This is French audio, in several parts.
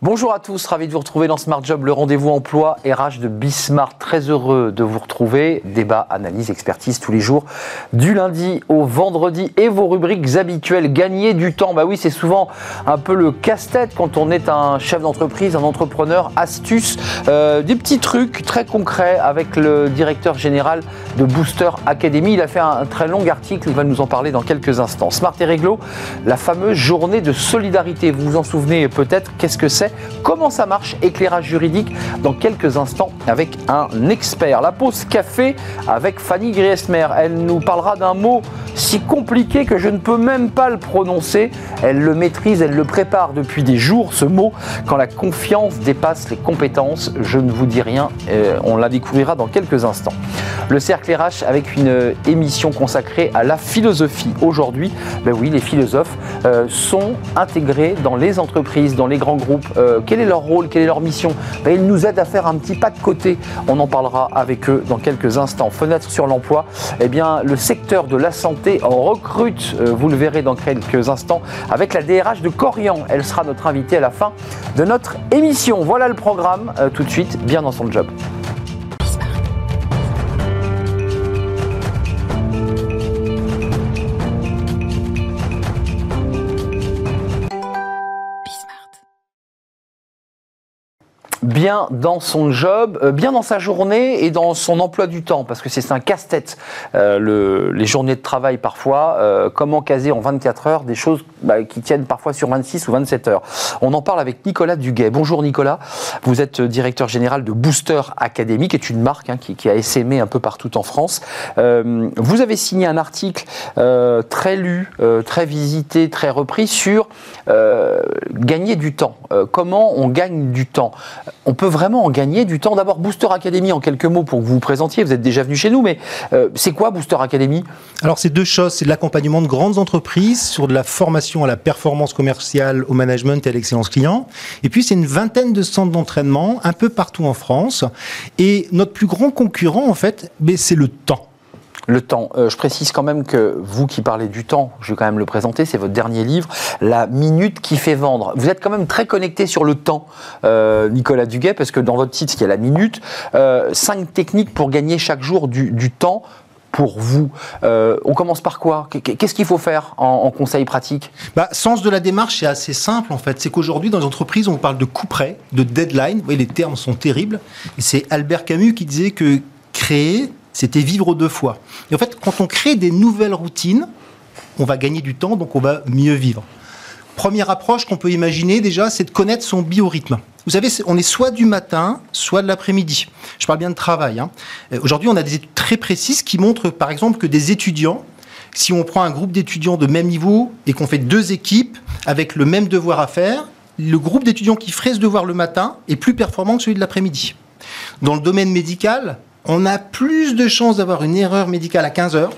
Bonjour à tous, ravi de vous retrouver dans Smart Job, le rendez-vous emploi RH de Bismart. Très heureux de vous retrouver. Débat, analyse, expertise tous les jours, du lundi au vendredi et vos rubriques habituelles. Gagner du temps, bah oui, c'est souvent un peu le casse-tête quand on est un chef d'entreprise, un entrepreneur. Astuce, euh, des petits trucs très concrets avec le directeur général de Booster Academy. Il a fait un, très long article, il va nous en parler dans quelques instants. Smart et Réglo, la fameuse journée de solidarité. Vous vous en souvenez peut-être, qu'est-ce que c'est Comment ça marche Éclairage juridique dans quelques instants avec un expert. La pause café avec Fanny Griesmer. Elle nous parlera d'un mot si compliqué que je ne peux même pas le prononcer. Elle le maîtrise, elle le prépare depuis des jours, ce mot. Quand la confiance dépasse les compétences, je ne vous dis rien, euh, on la découvrira dans quelques instants. Le cercle RH avec une émission consacrée à la philosophie. Aujourd'hui, ben oui, les philosophes euh, sont intégrés dans les entreprises, dans les grands groupes. Euh, quel est leur rôle, quelle est leur mission ben, Ils nous aident à faire un petit pas de côté. On en parlera avec eux dans quelques instants. Fenêtre sur l'emploi, eh bien, le secteur de la santé recrute, euh, vous le verrez dans quelques instants, avec la DRH de Corian. Elle sera notre invitée à la fin de notre émission. Voilà le programme, euh, tout de suite, bien dans son job. Bien dans son job, euh, bien dans sa journée et dans son emploi du temps, parce que c'est un casse-tête, euh, les journées de travail parfois, euh, comment caser en 24 heures des choses bah, qui tiennent parfois sur 26 ou 27 heures. On en parle avec Nicolas Duguet. Bonjour Nicolas, vous êtes directeur général de Booster Academy, qui est une marque hein, qui, a essaimé un peu partout en France. vous avez signé un article très lu, très visité, très repris sur gagner du temps. comment on gagne du temps? On peut vraiment en gagner du temps. D'abord, Booster Academy, en quelques mots pour que vous vous présentiez. Vous êtes déjà venu chez nous, mais euh, c'est quoi Booster Academy? Alors, c'est deux choses. C'est de l'accompagnement de grandes entreprises sur de la formation à la performance commerciale, au management et à l'excellence client. Et puis, c'est une vingtaine de centres d'entraînement un peu partout en France. Et notre plus grand concurrent, en fait, ben, c'est le temps le temps. Euh, je précise quand même que vous qui parlez du temps, je vais quand même le présenter, c'est votre dernier livre, La minute qui fait vendre. Vous êtes quand même très connecté sur le temps, euh, Nicolas Duguet, parce que dans votre titre, il y a la minute. Euh, cinq techniques pour gagner chaque jour du, temps pour vous On commence par quoi? Qu'est-ce qu'il faut faire en, conseil pratique? Bah, Sens de la démarche, c'est assez simple en fait. C'est qu'aujourd'hui, dans les entreprises, on parle de coup près, de deadline. Vous voyez, les termes sont terribles. C'est Albert Camus qui disait que créer, c'était vivre deux fois. Et en fait, quand on crée des nouvelles routines, on va gagner du temps, donc on va mieux vivre. Première approche qu'on peut imaginer déjà, c'est de connaître son biorhythme. Vous savez, on est soit du matin, soit de l'après-midi. Je parle bien de travail. Hein. Euh, aujourd'hui, on a des études très précises qui montrent, par exemple, que des étudiants, si on prend un groupe d'étudiants de même niveau et qu'on fait deux équipes avec le même devoir à faire, le groupe d'étudiants qui ferait ce devoir le matin est plus performant que celui de l'après-midi. Dans le domaine médical, on a plus de chances d'avoir une erreur médicale à 15 heures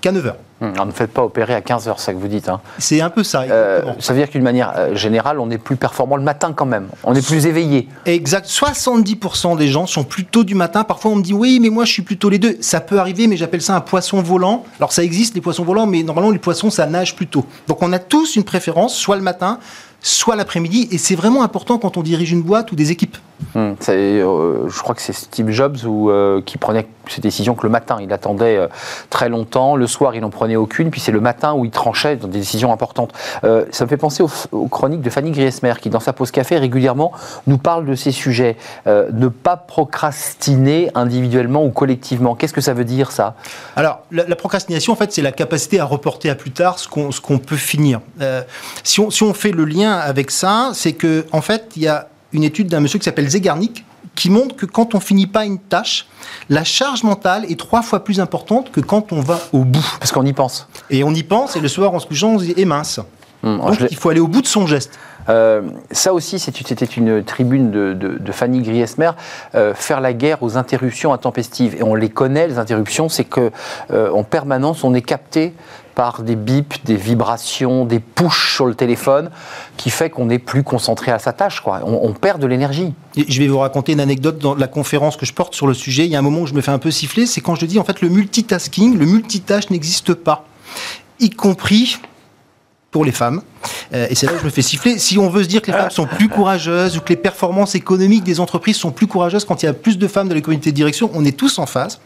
qu'à 9 heures. Hum, ne faites pas opérer à 15 heures, c'est ça que vous dites. Hein. C'est un peu ça. Euh, ça veut dire qu'une manière euh, générale, on est plus performant le matin quand même. On est plus éveillé. Exact. 70% des gens sont plutôt du matin. Parfois, on me dit oui, mais moi, je suis plutôt les deux. Ça peut arriver, mais j'appelle ça un poisson volant. Alors, ça existe, les poissons volants, mais normalement, les poissons, ça nage plutôt. Donc, on a tous une préférence, soit le matin, soit l'après-midi. Et c'est vraiment important quand on dirige une boîte ou des équipes. Hum, euh, je crois que c'est Steve Jobs euh, qui prenait ces décisions que le matin. Il attendait euh, très longtemps. Le soir, il n'en prenait aucune. Puis c'est le matin où il tranchait dans des décisions importantes. ça me fait penser aux, chroniques de Fanny Griesmer qui, dans sa pause café, régulièrement nous parle de ces sujets. ne pas procrastiner individuellement ou collectivement. Qu'est-ce que ça veut dire, ça? Alors, la, procrastination, en fait, c'est la capacité à reporter à plus tard ce qu'on peut finir. si, on, si on fait le lien avec ça, c'est que en fait, il y a une étude d'un monsieur qui s'appelle Zegarnik qui montre que quand on finit pas une tâche, la charge mentale est trois fois plus importante que quand on va au bout. Parce qu'on y pense. Et on y pense, et le soir, en se couchant, on se dit, eh mince. Hum, Donc, il faut aller au bout de son geste. Euh, ça aussi, c'était une tribune de, Fanny Griesmer, euh, faire la guerre aux interruptions intempestives. Et on les connaît, les interruptions, c'est que euh, en permanence, on est capté par des bips, des vibrations, des pushs sur le téléphone, qui fait qu'on n'est plus concentré à sa tâche. Quoi. On, perd de l'énergie. Je vais vous raconter une anecdote dans la conférence que je porte sur le sujet. Il y a un moment où je me fais un peu siffler, c'est quand je dis en fait le multitasking, le multitâche n'existe pas, y compris pour les femmes. Euh, et c'est là où je me fais siffler. Si on veut se dire que les femmes sont plus courageuses ou que les performances économiques des entreprises sont plus courageuses quand il y a plus de femmes dans les comités de direction, on est tous en phase.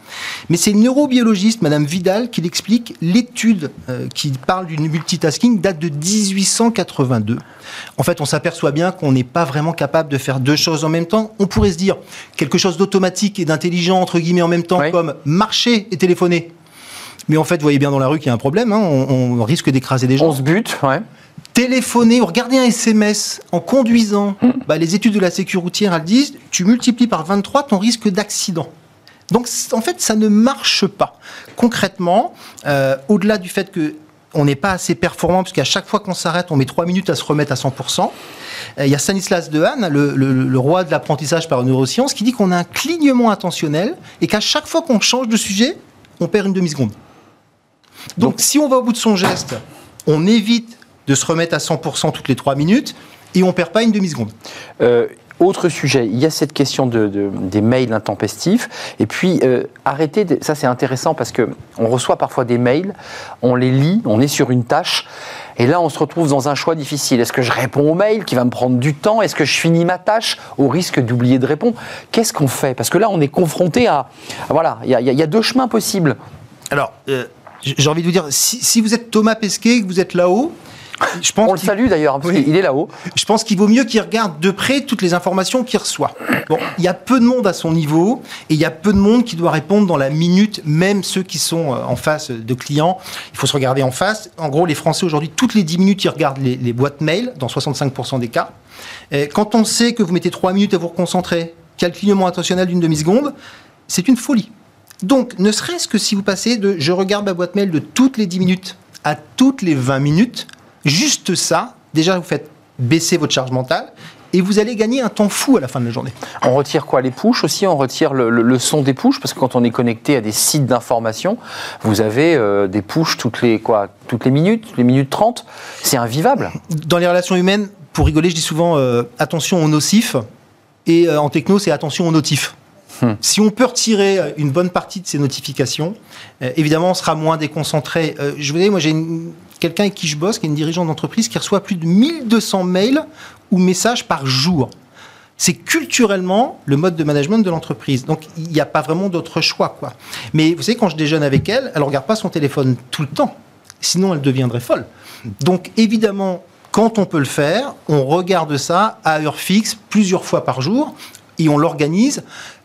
Mais c'est une neurobiologiste, Madame Vidal, qui l'explique. L'étude euh, qui parle du multitasking date de 1882. En fait, on s'aperçoit bien qu'on n'est pas vraiment capable de faire deux choses en même temps. On pourrait se dire quelque chose d'automatique et d'intelligent, entre guillemets, en même temps, comme marcher et téléphoner. Mais en fait, vous voyez bien dans la rue qu'il y a un problème. Hein. On, risque d'écraser des gens. On se bute, ouais. Téléphoner ou regarder un SMS en conduisant, mm. bah, les études de la sécurité routière, elles disent, tu multiplies par 23 ton risque d'accident. Donc, en fait, ça ne marche pas. Concrètement, euh, au-delà du fait que on n'est pas assez performant, parce qu'à chaque fois qu'on s'arrête, on met 3 minutes à se remettre à 100%. Euh, il y a Stanislas Dehaene, le, le, roi de l'apprentissage par neurosciences, qui dit qu'on a un clignement attentionnel et qu'à chaque fois qu'on change de sujet, on perd une demi-seconde. Donc, si on va au bout de son geste, on évite de se remettre à 100% toutes les 3 minutes et on ne perd pas une demi-seconde. Euh, autre sujet, il y a cette question de, des mails intempestifs. Et puis, euh, arrêtez, ça c'est intéressant parce qu'on reçoit parfois des mails, on les lit, on est sur une tâche. Et là, on se retrouve dans un choix difficile. Est-ce que je réponds au mail qui va me prendre du temps? Est-ce que je finis ma tâche au risque d'oublier de répondre? Qu'est-ce qu'on fait? Parce que là, on est confronté à. Voilà, il y, a deux chemins possibles. Alors, euh, j'ai envie de vous dire, si, vous êtes Thomas Pesquet, que vous êtes là-haut, je pense On le salue d'ailleurs, parce qu'il est là-haut. Je pense qu'il vaut mieux qu'il regarde de près toutes les informations qu'il reçoit. Bon, il y a peu de monde à son niveau, et il y a peu de monde qui doit répondre dans la minute, même ceux qui sont euh, en face de clients. Il faut se regarder en face. En gros, les Français aujourd'hui, toutes les 10 minutes, ils regardent les, les boîtes mail, dans 65% des cas. Et quand on sait que vous mettez 3 minutes à vous reconcentrer, calculement intentionnel d'une demi-seconde, c'est une folie. Donc, ne serait-ce que si vous passez de je regarde ma boîte mail de toutes les 10 minutes à toutes les 20 minutes, juste ça, déjà vous faites baisser votre charge mentale et vous allez gagner un temps fou à la fin de la journée. On retire quoi Les pushs aussi? On retire le, son des pushs? Parce que quand on est connecté à des sites d'information, vous avez euh, des pushs toutes les, quoi, toutes les minutes, les minutes 30. C'est invivable. Dans les relations humaines, pour rigoler, je dis souvent euh, attention aux nocifs. Et euh, en techno, c'est attention aux notifs. Hmm. Si on peut retirer une bonne partie de ces notifications, euh, évidemment, on sera moins déconcentré. Euh, je vous dis, moi, j'ai quelqu'un avec qui je bosse, qui est une dirigeante d'entreprise, qui reçoit plus de 1200 mails ou messages par jour. C'est culturellement le mode de management de l'entreprise. Donc, il n'y a pas vraiment d'autre choix, quoi. Mais vous savez, quand je déjeune avec elle, elle ne regarde pas son téléphone tout le temps. Sinon, elle deviendrait folle. Donc, évidemment, quand on peut le faire, on regarde ça à heure fixe, plusieurs fois par jour, et on l'organise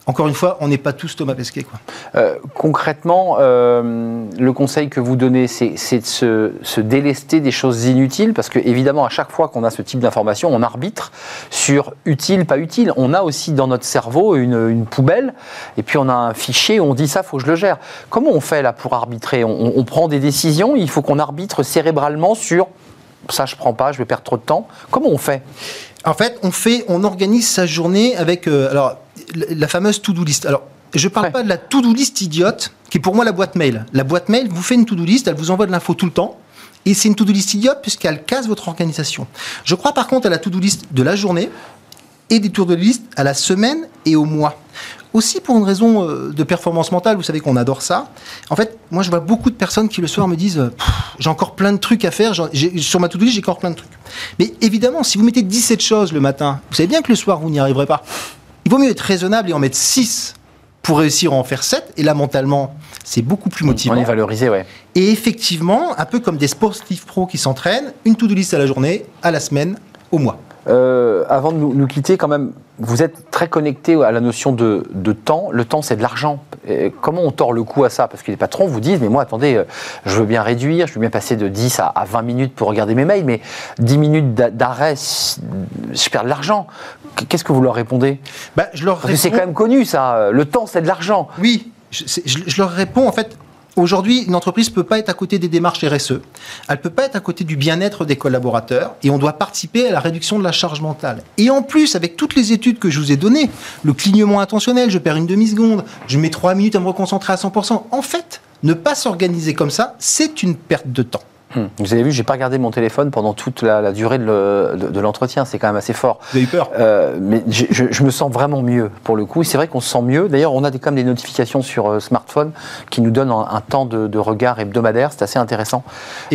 encore une fois, on n'est pas tous Thomas Pesquet. Quoi. Euh, concrètement, euh, le conseil que vous donnez, c'est, de se, délester des choses inutiles, parce que évidemment, à chaque fois qu'on a ce type d'information, on arbitre sur utile, pas utile. On a aussi dans notre cerveau une, poubelle, et puis on a un fichier où on dit ça, faut que je le gère. Comment on fait là pour arbitrer? On, prend des décisions, il faut qu'on arbitre cérébralement sur ça, je prends pas, je vais perdre trop de temps. Comment on fait? En fait, on fait, on organise sa journée avec. Euh, alors la fameuse to-do list. Alors, je ne parle pas de la to-do list idiote, qui est pour moi la boîte mail. La boîte mail vous fait une to-do list, elle vous envoie de l'info tout le temps. Et c'est une to-do list idiote puisqu'elle casse votre organisation. Je crois par contre à la to-do list de la journée et des tours de liste à la semaine et au mois. Aussi pour une raison euh, de performance mentale, vous savez qu'on adore ça. En fait, moi je vois beaucoup de personnes qui le soir me disent j'ai encore plein de trucs à faire, sur ma to-do list j'ai encore plein de trucs. Mais évidemment, si vous mettez 17 choses le matin, vous savez bien que le soir vous n'y arriverez pas. Il vaut mieux être raisonnable et en mettre 6 pour réussir à en faire 7. Et là, mentalement, c'est beaucoup plus motivant. On est valorisé, ouais. Et effectivement, un peu comme des sportifs pros qui s'entraînent, une to-do list à la journée, à la semaine, au mois. Euh, avant de nous, quitter, quand même, vous êtes très connecté à la notion de, temps. Le temps, c'est de l'argent. Comment on tord le coup à ça? Parce que les patrons vous disent, mais moi, attendez, euh, je veux bien réduire, je veux bien passer de 10 à, 20 minutes pour regarder mes mails, mais 10 minutes d'arrêt, je perds de l'argent. Qu'est-ce que vous leur répondez? Bah, je leur C'est quand même connu, ça. Le temps, c'est de l'argent. Oui, je, je leur réponds, en fait, Aujourd'hui, une entreprise ne peut pas être à côté des démarches RSE. Elle ne peut pas être à côté du bien-être des collaborateurs et on doit participer à la réduction de la charge mentale. Et en plus, avec toutes les études que je vous ai données, le clignement intentionnel, je perds une demi-seconde, je mets trois minutes à me reconcentrer à 100%. En fait, ne pas s'organiser comme ça, c'est une perte de temps. Hmm. Vous avez vu, j'ai pas regardé mon téléphone pendant toute la, durée de l'entretien. c'est quand même assez fort. Vous avez eu peur? Euh, Mais je, me sens vraiment mieux pour le coup. C'est vrai qu'on se sent mieux. D'ailleurs, on a des, quand même des notifications sur euh, smartphone qui nous donnent un, temps de, regard hebdomadaire. C'est assez intéressant.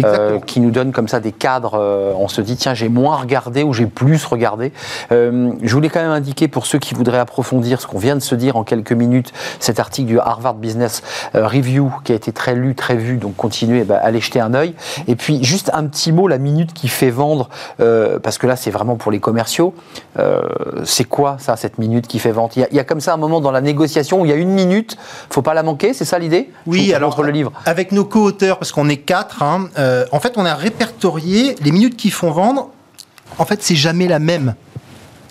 Euh, qui nous donnent comme ça des cadres. on se dit tiens, j'ai moins regardé ou j'ai plus regardé. je voulais quand même indiquer pour ceux qui voudraient approfondir ce qu'on vient de se dire en quelques minutes, cet article du Harvard Business Review qui a été très lu, très vu. Donc continuez bah, aller jeter un œil. Et puis juste un petit mot, la minute qui fait vendre, euh, parce que là c'est vraiment pour les commerciaux. Euh, c'est quoi ça, cette minute qui fait vendre il y, a, comme ça un moment dans la négociation où il y a une minute, faut pas la manquer, c'est ça l'idée? Oui, alors le livre. avec nos co-auteurs, parce qu'on est quatre, hein, euh, en fait on a répertorié les minutes qui font vendre. En fait, c'est jamais la même.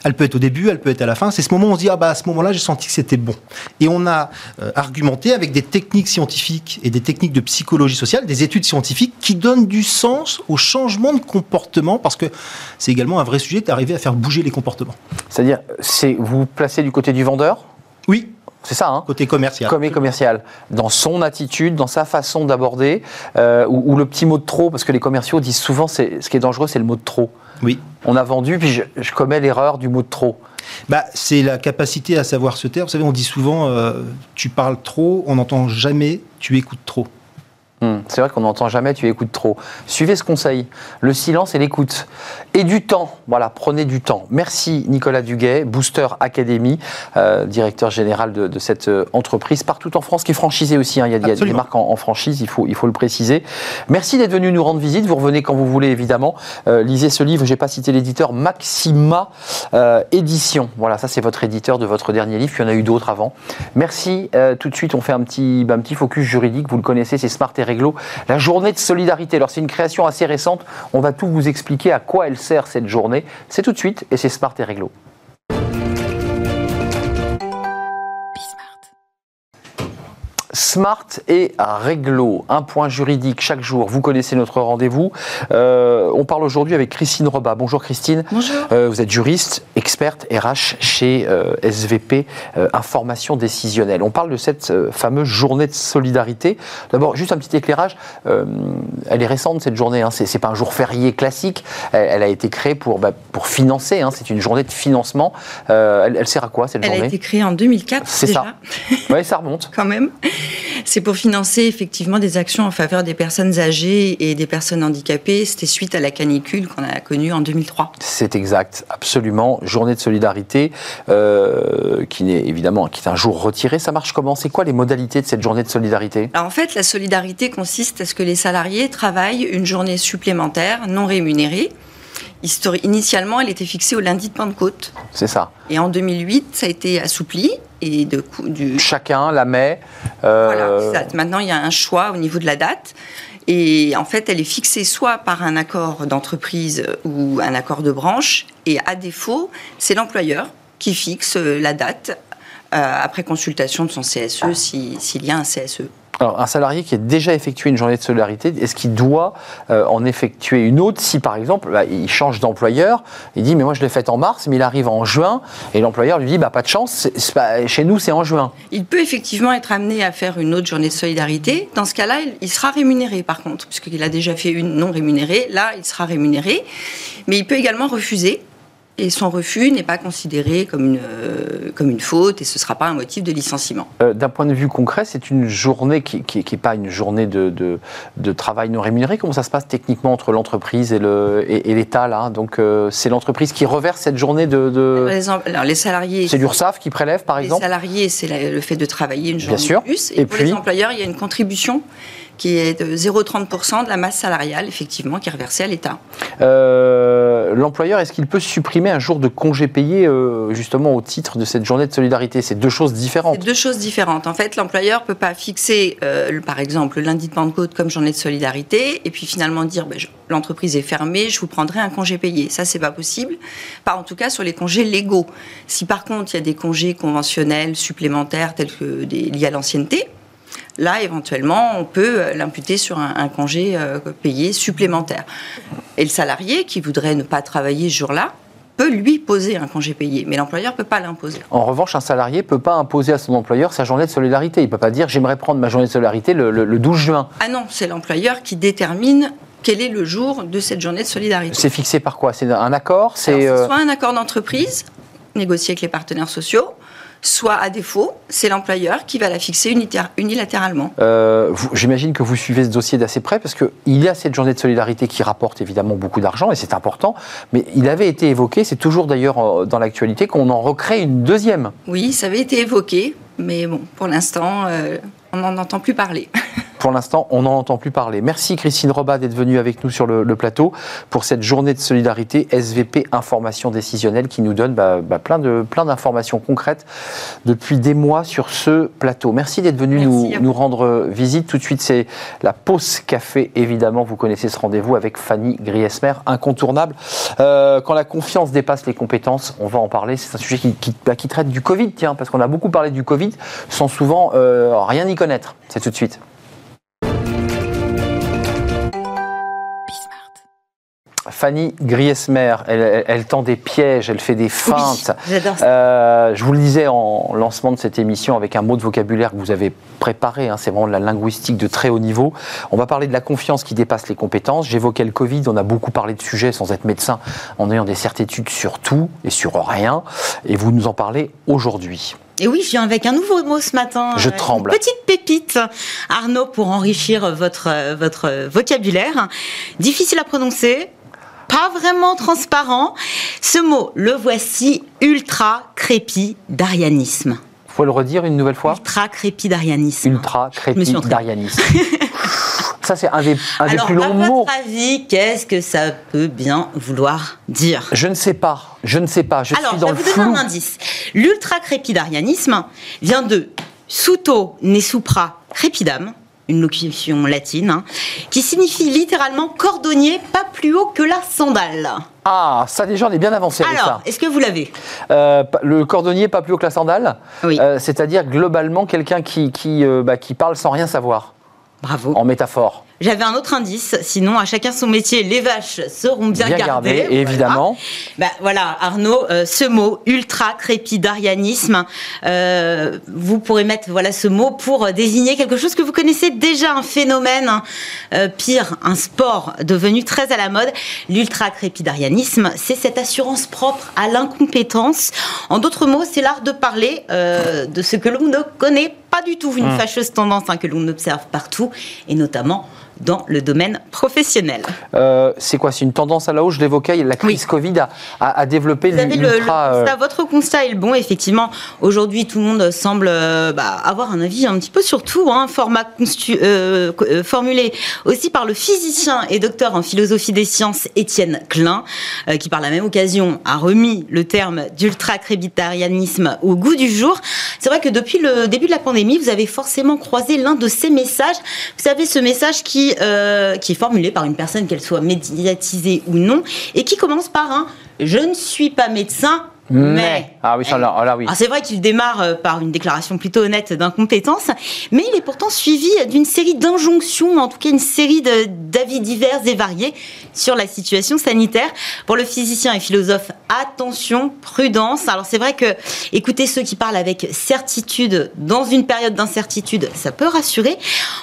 Elle peut être au début, elle peut être à la fin. C'est ce moment où on se dit ah bah à ce moment-là j'ai senti que c'était bon. Et on a euh, argumenté avec des techniques scientifiques et des techniques de psychologie sociale, des études scientifiques qui donnent du sens au changement de comportement parce que c'est également un vrai sujet d'arriver à faire bouger les comportements. C'est-à-dire, c'est vous, vous placez du côté du vendeur? Oui. C'est ça, hein Côté commercial. Côté commercial. Dans son attitude, dans sa façon d'aborder, euh, ou, le petit mot de trop, parce que les commerciaux disent souvent, ce qui est dangereux, c'est le mot de trop. Oui. On a vendu, puis je, commets l'erreur du mot de trop. Bah, c'est la capacité à savoir se taire. Vous savez, on dit souvent, euh, tu parles trop, on n'entend jamais, tu écoutes trop. Hmm. c'est vrai qu'on n'entend jamais, tu écoutes trop. Suivez ce conseil, le silence et l'écoute. Et du temps, voilà, prenez du temps. Merci Nicolas Duguet, Booster Academy, euh, directeur général de, cette euh, entreprise partout en France, qui est franchisé aussi. Hein. Il, y a, des marques en, franchise, il faut, il faut le préciser. Merci d'être venu nous rendre visite. Vous revenez quand vous voulez, évidemment. Euh, lisez ce livre, j'ai pas cité l'éditeur, Maxima Édition. Voilà, ça c'est votre éditeur de votre dernier livre. Il y en a eu d'autres avant. Merci. tout de suite, on fait un petit, un petit focus juridique. Vous le connaissez, c'est Smart et la journée de solidarité. Alors c'est une création assez récente, on va tout vous expliquer à quoi elle sert cette journée. C'est tout de suite et c'est Smart et Réglo. Smart et Réglo, un point juridique chaque jour. Vous connaissez notre rendez-vous. Euh, on parle aujourd'hui avec Christine Roba. Bonjour Christine. Bonjour. Euh, vous êtes juriste, experte RH chez euh, SVP Information Décisionnelle. On parle de cette fameuse journée de solidarité. D'abord, juste un petit éclairage. elle est récente cette journée. Hein. C'est pas un jour férié classique. Elle, a été créée pour, bah, pour financer. Hein. C'est une journée de financement. Elle, sert à quoi cette journée Elle a été créée en 2004. C'est ça. oui, ça remonte. Quand même. C'est pour financer effectivement des actions en faveur des personnes âgées et des personnes handicapées. C'était suite à la canicule qu'on a connue en 2003. C'est exact, absolument. Journée de solidarité euh, qui n'est évidemment qui est un jour retiré. Ça marche comment? C'est quoi les modalités de cette journée de solidarité? En fait, la solidarité consiste à ce que les salariés travaillent une journée supplémentaire non rémunérée. Initialement, elle était fixée au lundi de Pentecôte. C'est ça. Et en 2008, ça a été assoupli et de du... Chacun la met. Euh, voilà, maintenant il y a un choix au niveau de la date. Et en fait, elle est fixée soit par un accord d'entreprise ou un accord de branche, et à défaut, c'est l'employeur qui fixe la date euh, après consultation de son CSE s'il y a un CSE. Alors, un salarié qui a déjà effectué une journée de solidarité, est-ce qu'il doit euh, en effectuer une autre si, par exemple, bah, il change d'employeur, il dit, mais moi je l'ai faite en mars, mais il arrive en juin, et l'employeur lui dit, bah, pas de chance, chez nous c'est en juin. Il peut effectivement être amené à faire une autre journée de solidarité. Dans ce cas-là, il, sera rémunéré, par contre, puisqu'il a déjà fait une non rémunérée. Là, il sera rémunéré. Mais il peut également refuser et son refus n'est pas considéré comme une, euh, comme une faute et ce ne sera pas un motif de licenciement. Euh, d'un point de vue concret, c'est une journée qui n'est pas une journée de, de, travail non rémunéré. Comment ça se passe techniquement entre l'entreprise et l'État et, Donc euh, c'est l'entreprise qui reverse cette journée de... Alors, les salariés... C'est l'URSSAF qui prélève par exemple? Les salariés, c'est le fait de travailler une journée de plus. Et, pour les employeurs, il y a une contribution qui est de 0,30% de la masse salariale, effectivement, qui est reversée à l'État. Euh, l'employeur, est-ce qu'il peut supprimer un jour de congé payé, euh, justement, au titre de cette journée de solidarité? C'est deux choses différentes. C'est deux choses différentes. En fait, l'employeur ne peut pas fixer, euh, par exemple, le lundi de Pentecôte comme journée de solidarité, et puis finalement dire, ben, l'entreprise est fermée, je vous prendrai un congé payé. Ça, c'est pas possible. Pas en tout cas sur les congés légaux. Si par contre, il y a des congés conventionnels supplémentaires, tels que des, liés à l'ancienneté, là, éventuellement, on peut euh, l'imputer sur un, congé euh, payé supplémentaire. Et le salarié qui voudrait ne pas travailler ce jour-là, peut lui poser un congé payé, mais l'employeur ne peut pas l'imposer. En revanche, un salarié ne peut pas imposer à son employeur sa journée de solidarité. Il ne peut pas dire j'aimerais prendre ma journée de solidarité le, 12 juin. Ah non, c'est l'employeur qui détermine quel est le jour de cette journée de solidarité. C'est fixé par quoi? C'est un accord? C'est euh, soit un accord d'entreprise négocié avec les partenaires sociaux, soit à défaut, c'est l'employeur qui va la fixer unilatéralement. Euh, J'imagine que vous suivez ce dossier d'assez près parce qu'il y a cette journée de solidarité qui rapporte évidemment beaucoup d'argent et c'est important, mais il avait été évoqué, c'est toujours d'ailleurs euh, dans l'actualité, qu'on en recrée une deuxième. Oui, ça avait été évoqué, mais bon, pour l'instant, euh, on n'en entend plus parler. Pour l'instant, on n'en entend plus parler. Merci Christine Robat d'être venue avec nous sur le, plateau pour cette journée de solidarité SVP Information Décisionnelle qui nous donne bah, bah, plein, de, plein d'informations concrètes depuis des mois sur ce plateau. Merci d'être venu nous, nous, rendre visite. Tout de suite, c'est la pause café, évidemment. Vous connaissez ce rendez-vous avec Fanny Griesmer, incontournable. Euh, quand la confiance dépasse les compétences, on va en parler. C'est un sujet qui, qui, bah, qui traite du Covid, tiens, parce qu'on a beaucoup parlé du Covid sans souvent euh, rien y connaître. C'est tout de suite. Fanny Griesmer, elle, tend des pièges, elle fait des feintes. Euh, je vous le disais en lancement de cette émission avec un mot de vocabulaire que vous avez préparé, hein, c'est vraiment de la linguistique de très haut niveau. On va parler de la confiance qui dépasse les compétences. J'évoquais le Covid, on a beaucoup parlé de sujets sans être médecin, en ayant des certitudes sur tout et sur rien. Et vous nous en parlez aujourd'hui. Et oui, je viens avec un nouveau mot ce matin. Je tremble. petite pépite, Arnaud, pour enrichir votre, votre vocabulaire. Difficile à prononcer, pas vraiment transparent. Ce mot, le voici, ultra crépidarianisme. Faut le redire une nouvelle fois? Ultra crépidarianisme. Ultra crépidarianisme. Ça, c'est un des, un des plus longs mots. À votre avis, qu'est-ce que ça peut bien vouloir dire? Je ne sais pas. Je ne sais pas. Je Alors, suis dans je vais vous donner un indice. L'ultra crépidarianisme vient de suto ne supra crepidam, une locution latine, hein, qui signifie littéralement cordonnier pas plus haut que la sandale. Ah, ça déjà, on est bien avancé avec Alors, est-ce que vous l'avez? Euh, Le cordonnier pas plus haut que la sandale? Oui. Euh, c'est-à-dire globalement quelqu'un qui, qui, euh, bah, qui parle sans rien savoir. Bravo. En métaphore. J'avais un autre indice, sinon à chacun son métier, les vaches seront bien, bien gardées. évidemment. Bah, voilà, Arnaud, euh, ce mot ultra crépidarianisme, euh, vous pourrez mettre voilà ce mot pour désigner quelque chose que vous connaissez déjà, un phénomène, hein. euh, pire, un sport devenu très à la mode. L'ultra crépidarianisme, c'est cette assurance propre à l'incompétence. En d'autres mots, c'est l'art de parler de ce que l'on ne connaît pas du tout, une mmh. fâcheuse tendance hein, que l'on observe partout, et notamment dans le domaine professionnel. Euh, c'est quoi C'est une tendance à la hausse? Je l'évoquais, la crise Covid a, a, développé l'ultra... Euh, votre constat est le bon, effectivement. Aujourd'hui, tout le monde semble euh, bah, avoir un avis un petit peu sur tout, hein, format formulé aussi par le physicien et docteur en philosophie des sciences Étienne Klein, qui par la même occasion a remis le terme d'ultra-crébitarianisme au goût du jour. C'est vrai que depuis le début de la pandémie, vous avez forcément croisé l'un de ces messages. Vous savez, ce message qui euh, qui, est formulée par une personne, qu'elle soit médiatisée ou non, et qui commence par un Je ne suis pas médecin, mais. Ah oui, ça, là, oui. c'est vrai qu'il démarre euh, par une déclaration plutôt honnête d'incompétence, mais il est pourtant suivi d'une série d'injonctions, en tout cas une série d'avis divers et variés sur la situation sanitaire. Pour le physicien et philosophe, attention, prudence. Alors c'est vrai que écouter ceux qui parlent avec certitude dans une période d'incertitude, ça peut rassurer.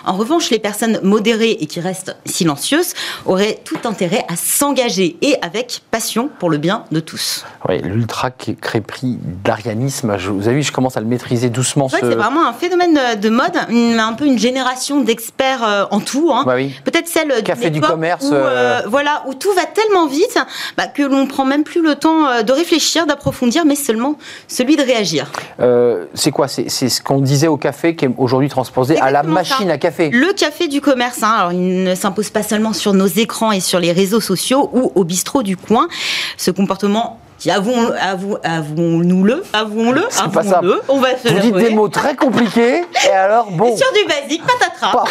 En revanche, les personnes modérées et qui restent silencieuses auraient tout intérêt à s'engager et avec passion pour le bien de tous. Oui, l'ultra crépris d'arianisme. Vous avez vu, je commence à le maîtriser doucement. C'est vraiment un phénomène de mode, un peu une génération d'experts euh, en tout. Hein. Bah oui. Peut-être celle Café du commerce. Où, euh, voilà, où tout va tellement vite bah, que l'on prend même plus le temps euh, de réfléchir, d'approfondir, mais seulement celui de réagir. c'est quoi? C'est ce qu'on disait au café qui est aujourd'hui transposé à la machine à café. Le café du commerce. Hein. alors, il ne s'impose pas seulement sur nos écrans et sur les réseaux sociaux ou au bistrot du coin. Ce comportement avouons, avouons-nous-le, avouons-le, avouons-le, on va se Vous dites des mots très compliqués, et alors bon. Sur du basique, patatras.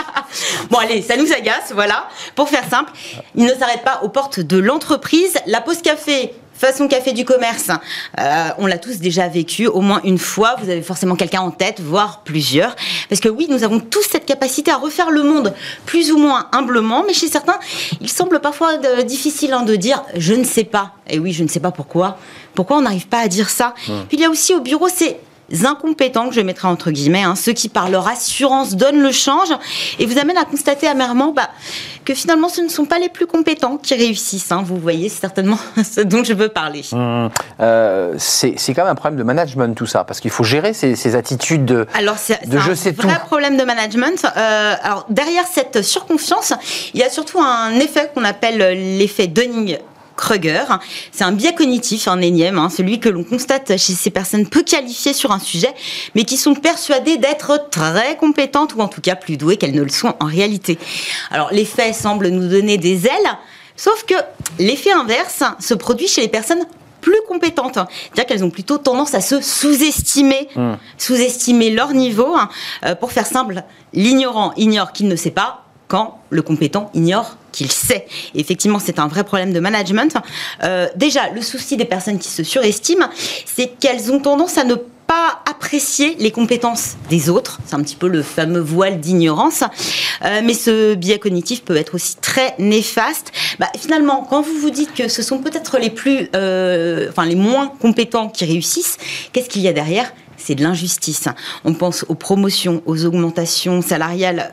bon allez, ça nous agace, voilà. Pour faire simple, il ne s'arrête pas aux portes de l'entreprise. La pause café Façon café du commerce, euh, on l'a tous déjà vécu au moins une fois. Vous avez forcément quelqu'un en tête, voire plusieurs. Parce que oui, nous avons tous cette capacité à refaire le monde plus ou moins humblement, mais chez certains, il semble parfois difficile hein, de dire je ne sais pas. Et oui, je ne sais pas pourquoi. Pourquoi on n'arrive pas à dire ça? Puis il y a aussi au bureau ces incompétents, que je mettrai entre guillemets, hein, ceux qui par leur assurance donnent le change et vous amènent à constater amèrement bah, que finalement ce ne sont pas les plus compétents qui réussissent. Hein. Vous voyez certainement ce dont je veux parler. Mmh. Euh, c'est quand même un problème de management tout ça, parce qu'il faut gérer ces, attitudes de, alors, c'est, un vrai problème de management. Euh, alors derrière cette surconfiance, il y a surtout un effet qu'on appelle l'effet Dunning Kruger. C'est un biais cognitif, un énième, hein, celui que l'on constate chez ces personnes peu qualifiées sur un sujet, mais qui sont persuadées d'être très compétentes ou en tout cas plus douées qu'elles ne le sont en réalité. Alors l'effet semble nous donner des ailes, sauf que l'effet inverse se produit chez les personnes plus compétentes. C'est-à-dire qu'elles ont plutôt tendance à se sous-estimer, hmm. sous-estimer leur niveau. Euh, pour faire simple, l'ignorant ignore qu'il ne sait pas, quand le compétent ignore qu'il sait. effectivement, c'est un vrai problème de management. Euh, déjà, le souci des personnes qui se surestiment, c'est qu'elles ont tendance à ne pas apprécier les compétences des autres. C'est un petit peu le fameux voile d'ignorance. Euh, mais ce biais cognitif peut être aussi très néfaste. Bah, finalement, quand vous vous dites que ce sont peut-être les plus, euh, enfin les moins compétents qui réussissent, qu'est-ce qu'il y a derrière? C'est de l'injustice. On pense aux promotions, aux augmentations salariales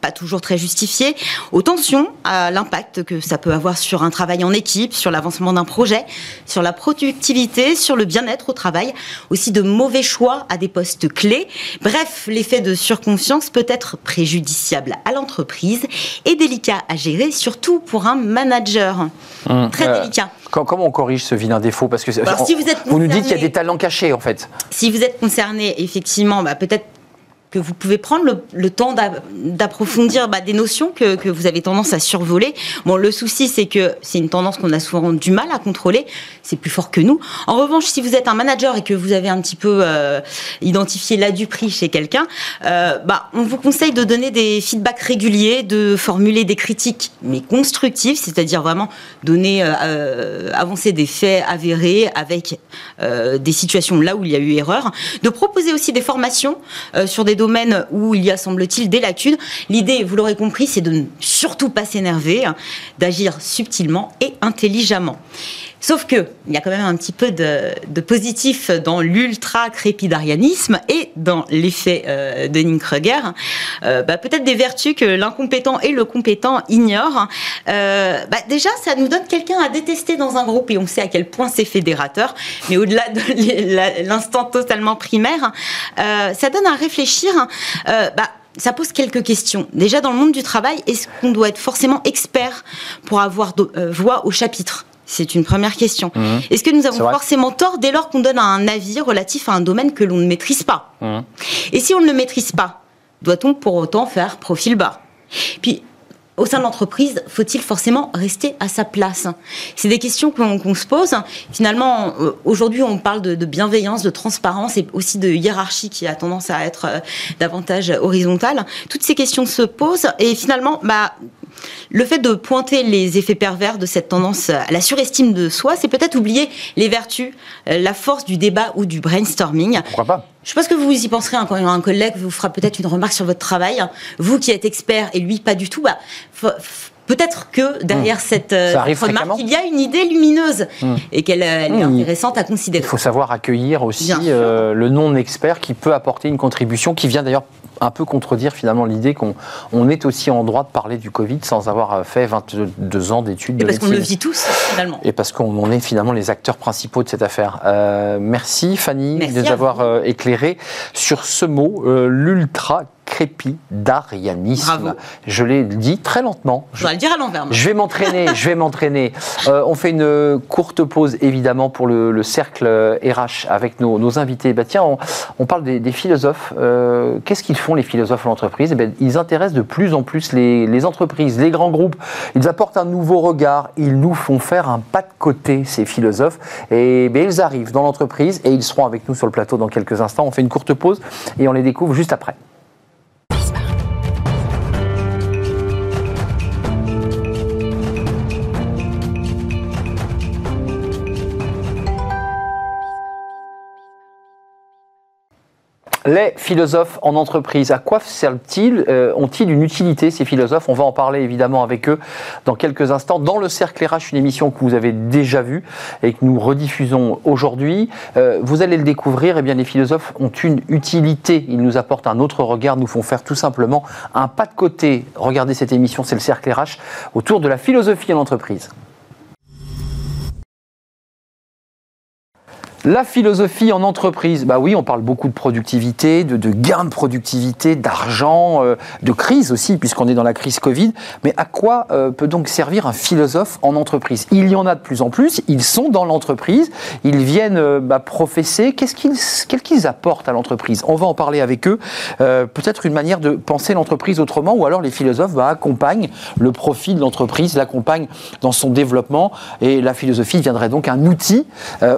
pas toujours très justifiées, aux tensions, à l'impact que ça peut avoir sur un travail en équipe, sur l'avancement d'un projet, sur la productivité, sur le bien-être au travail, aussi de mauvais choix à des postes clés. Bref, l'effet de surconfiance peut être préjudiciable à l'entreprise et délicat à gérer, surtout pour un manager. Hum, très euh, délicat. Comment on corrige ce vilain défaut? Parce que si vous, êtes vous nous dites qu'il y a des talents cachés en fait. Si vous êtes concerné, effectivement, bah, peut-être que vous pouvez prendre le, temps d'approfondir bah, des notions que, vous avez tendance à survoler. Bon, le souci, c'est que c'est une tendance qu'on a souvent du mal à contrôler. C'est plus fort que nous. En revanche, si vous êtes un manager et que vous avez un petit peu euh, identifié là du chez quelqu'un, euh, bah, on vous conseille de donner des feedbacks réguliers, de formuler des critiques, mais constructives, c'est-à-dire vraiment donner, euh, avancer des faits avérés avec des situations là où il y a eu erreur, de proposer aussi des formations sur des où il y a, semble-t-il, des lacunes. L'idée, vous l'aurez compris, c'est de ne surtout pas s'énerver, d'agir subtilement et intelligemment. Sauf que il y a quand même un petit peu de, positif dans l'ultra crépidarianisme et dans l'effet euh, de Kruger. Euh, bah, peut-être des vertus que l'incompétent et le compétent ignorent. Euh, bah, déjà, ça nous donne quelqu'un à détester dans un groupe et on sait à quel point c'est fédérateur. Mais au-delà de l'instant totalement primaire, ça donne à réfléchir. Bah, ça pose quelques questions. Déjà, dans le monde du travail, est-ce qu'on doit être forcément expert pour avoir voix au chapitre? C'est une première question. Mmh. Est-ce que nous avons forcément tort dès lors qu'on donne un avis relatif à un domaine que l'on ne maîtrise pas? Mmh. Et si on ne le maîtrise pas, doit-on pour autant faire profil bas? Puis, au sein de l'entreprise, faut-il forcément rester à sa place? C'est des questions qu'on se pose. Finalement, euh, aujourd'hui, on parle de, bienveillance, de transparence et aussi de hiérarchie qui a tendance à être euh, davantage horizontale. Toutes ces questions se posent et finalement, bah, le fait de pointer les effets pervers de cette tendance à la surestime de soi, c'est peut-être oublier les vertus, euh, la force du débat ou du brainstorming. Pourquoi pas? Je pense que vous y penserez hein, quand un collègue vous fera peut-être une remarque sur votre travail. Vous qui êtes expert et lui pas du tout, bah, peut-être que derrière hmm. cette euh, remarque, il y a une idée lumineuse hmm. et qu'elle est hmm. intéressante à considérer. Il faut savoir accueillir aussi euh, le non-expert qui peut apporter une contribution qui vient d'ailleurs un peu contredire finalement l'idée qu'on on est aussi en droit de parler du Covid sans avoir fait 22 ans d'études. Et parce qu'on le vit tous finalement. Et parce qu'on est finalement les acteurs principaux de cette affaire. Euh, merci Fanny de nous avoir euh, éclairé sur ce mot, euh, l'ultra crépidarianisme. Je l'ai dit très lentement. Je vais le dire à l'envers. Je vais m'entraîner, je vais m'entraîner. Euh, on fait une courte pause évidemment pour le, cercle RH avec nos, invités. Bah, tiens, on, parle des, philosophes. Euh, qu'est-ce qu'ils font les philosophes en entreprise eh ben, Ils intéressent de plus en plus les, entreprises, les grands groupes. Ils apportent un nouveau regard. Ils nous font faire un pas de côté, ces philosophes. Et ben, ils arrivent dans l'entreprise et ils seront avec nous sur le plateau dans quelques instants. On fait une courte pause et on les découvre juste après. Les philosophes en entreprise, à quoi servent-ils euh, Ont-ils une utilité, ces philosophes? On va en parler évidemment avec eux dans quelques instants. Dans le Cercle RH, une émission que vous avez déjà vue et que nous rediffusons aujourd'hui. Euh, vous allez le découvrir, eh bien, les philosophes ont une utilité. Ils nous apportent un autre regard, nous font faire tout simplement un pas de côté. Regardez cette émission, c'est le Cercle RH, autour de la philosophie en entreprise. La philosophie en entreprise, bah oui, on parle beaucoup de productivité, de, de gains de productivité, d'argent, euh, de crise aussi, puisqu'on est dans la crise Covid. Mais à quoi euh, peut donc servir un philosophe en entreprise? Il y en a de plus en plus, ils sont dans l'entreprise, ils viennent euh, bah, professer. Qu'est-ce qu'ils qu'est-ce qu'ils apportent à l'entreprise? On va en parler avec eux. Peut-être une manière de penser l'entreprise autrement, ou alors les philosophes bah, accompagnent le profit de l'entreprise, l'accompagnent dans son développement, et la philosophie deviendrait donc un outil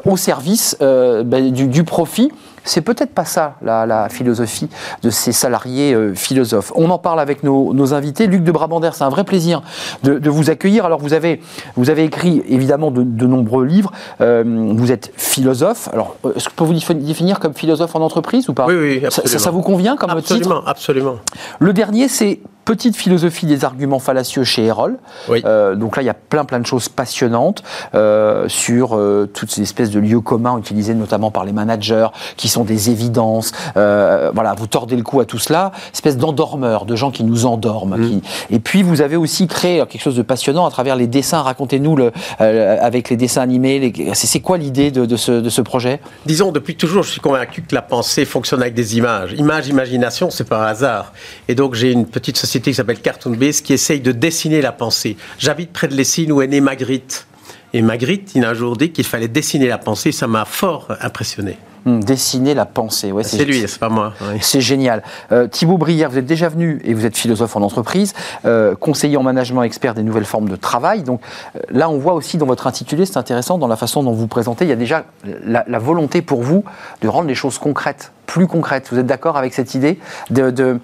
au service euh, ben, du, profit. C'est peut-être pas ça la, philosophie de ces salariés euh, philosophes. On en parle avec nos, invités. Luc de Brabander, c'est un vrai plaisir de, vous accueillir. Alors vous avez, vous avez écrit évidemment de, nombreux livres. Euh, vous êtes philosophe. Alors est-ce que vous vous définir comme philosophe en entreprise ou pas? Oui, oui, absolument. Ça, vous convient comme absolument, Absolument. Le dernier, c'est petite philosophie des arguments fallacieux chez Erol. Euh, donc là, il y a plein plein de choses passionnantes euh, sur euh, toutes ces espèces de lieux communs utilisés notamment par les managers, qui sont des évidences. voilà, vous tordez le cou à tout cela, espèce d'endormeurs, de gens qui nous endorment. Mm. Et puis vous avez aussi créé quelque chose de passionnant à travers les dessins. Racontez-nous le, avec les dessins animés. C'est quoi l'idée de, de, ce, de ce projet? Disons, depuis toujours, je suis convaincu que la pensée fonctionne avec des images. Image, imagination, c'est pas un hasard. Et donc j'ai une petite société qui s'appelle Cartoon Base qui essaye de dessiner la pensée. J'habite près de Lessines où est née Magritte. Et Magritte, il a un jour dit qu'il fallait dessiner la pensée. Ça m'a fort impressionné. Hmm, dessiner la pensée. Ouais, c'est lui, c'est pas moi. C'est génial. Euh, Thibaut Brière, vous êtes déjà venu et vous êtes philosophe en entreprise, euh, conseiller en management, expert des nouvelles formes de travail. Donc euh, là, on voit aussi dans votre intitulé, c'est intéressant, dans la façon dont vous présentez, il y a déjà la volonté pour vous de rendre les choses concrètes plus concrète. Vous êtes d'accord avec cette idée de, de,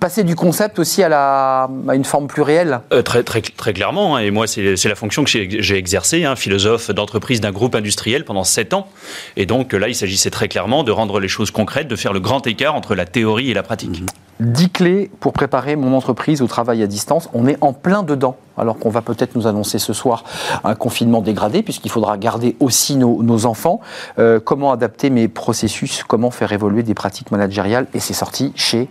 passer du concept aussi à, la, à une forme plus réelle euh, très, très, très clairement. Hein. et moi, c'est la fonction que j'ai exercée, hein, philosophe d'entreprise d'un groupe industriel pendant sept ans. Et donc là, il s'agissait très clairement de rendre les choses concrètes, de faire le grand écart entre la théorie et la pratique. 10 clés pour préparer mon entreprise au travail à distance. On est en plein dedans, alors qu'on va peut-être nous annoncer ce soir un confinement dégradé, puisqu'il faudra garder aussi nos, enfants. Euh, comment adapter mes processus? Comment faire évoluer des pratiques managériales? Et c'est sorti chez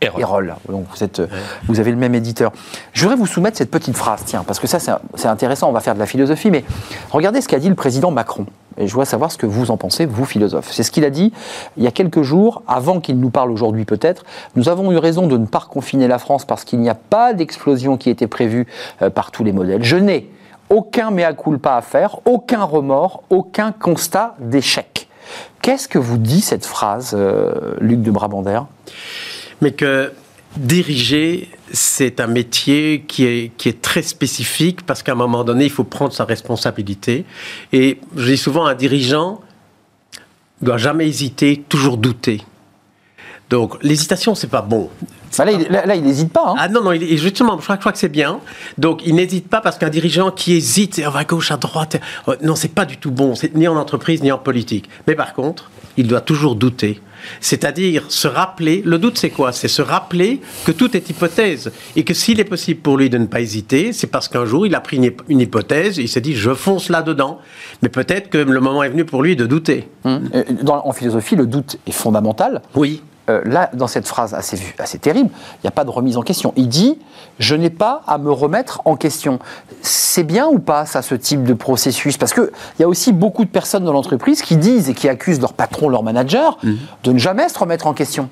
Erol. Donc vous, êtes, vous avez le même éditeur. Je voudrais vous soumettre cette petite phrase, tiens, parce que ça c'est intéressant, on va faire de la philosophie, mais regardez ce qu'a dit le président Macron. Et je voudrais savoir ce que vous en pensez, vous philosophes. C'est ce qu'il a dit il y a quelques jours, avant qu'il nous parle aujourd'hui peut-être. Nous avons eu raison de ne pas reconfiner la France parce qu'il n'y a pas d'explosion qui était prévue euh, par tous les modèles. Je n'ai aucun mea culpa à faire, aucun remords, aucun constat d'échec. Qu'est-ce que vous dit cette phrase, euh, Luc de Brabander Mais que diriger, c'est un métier qui est, qui est très spécifique parce qu'à un moment donné, il faut prendre sa responsabilité. Et je dis souvent, un dirigeant ne doit jamais hésiter, toujours douter. Donc, l'hésitation, c'est pas bon. Bah là, il n'hésite pas. Hein. Ah non, non, justement, je crois, que c'est bien. Donc, il n'hésite pas parce qu'un dirigeant qui hésite, on va à gauche, à droite, euh, non, c'est pas du tout bon, ni en entreprise, ni en politique. Mais par contre, il doit toujours douter. C'est-à-dire se rappeler, le doute c'est quoi? C'est se rappeler que tout est hypothèse et que s'il est possible pour lui de ne pas hésiter, c'est parce qu'un jour il a pris une hypothèse, il s'est dit je fonce là-dedans. Mais peut-être que le moment est venu pour lui de douter. Hum. En philosophie, le doute est fondamental. Oui. Euh, là, dans cette phrase assez, assez terrible, il n'y a pas de remise en question. Il dit Je n'ai pas à me remettre en question. C'est bien ou pas, ça, ce type de processus? Parce qu'il y a aussi beaucoup de personnes dans l'entreprise qui disent et qui accusent leur patron, leur manager, mmh. de ne jamais se remettre en question.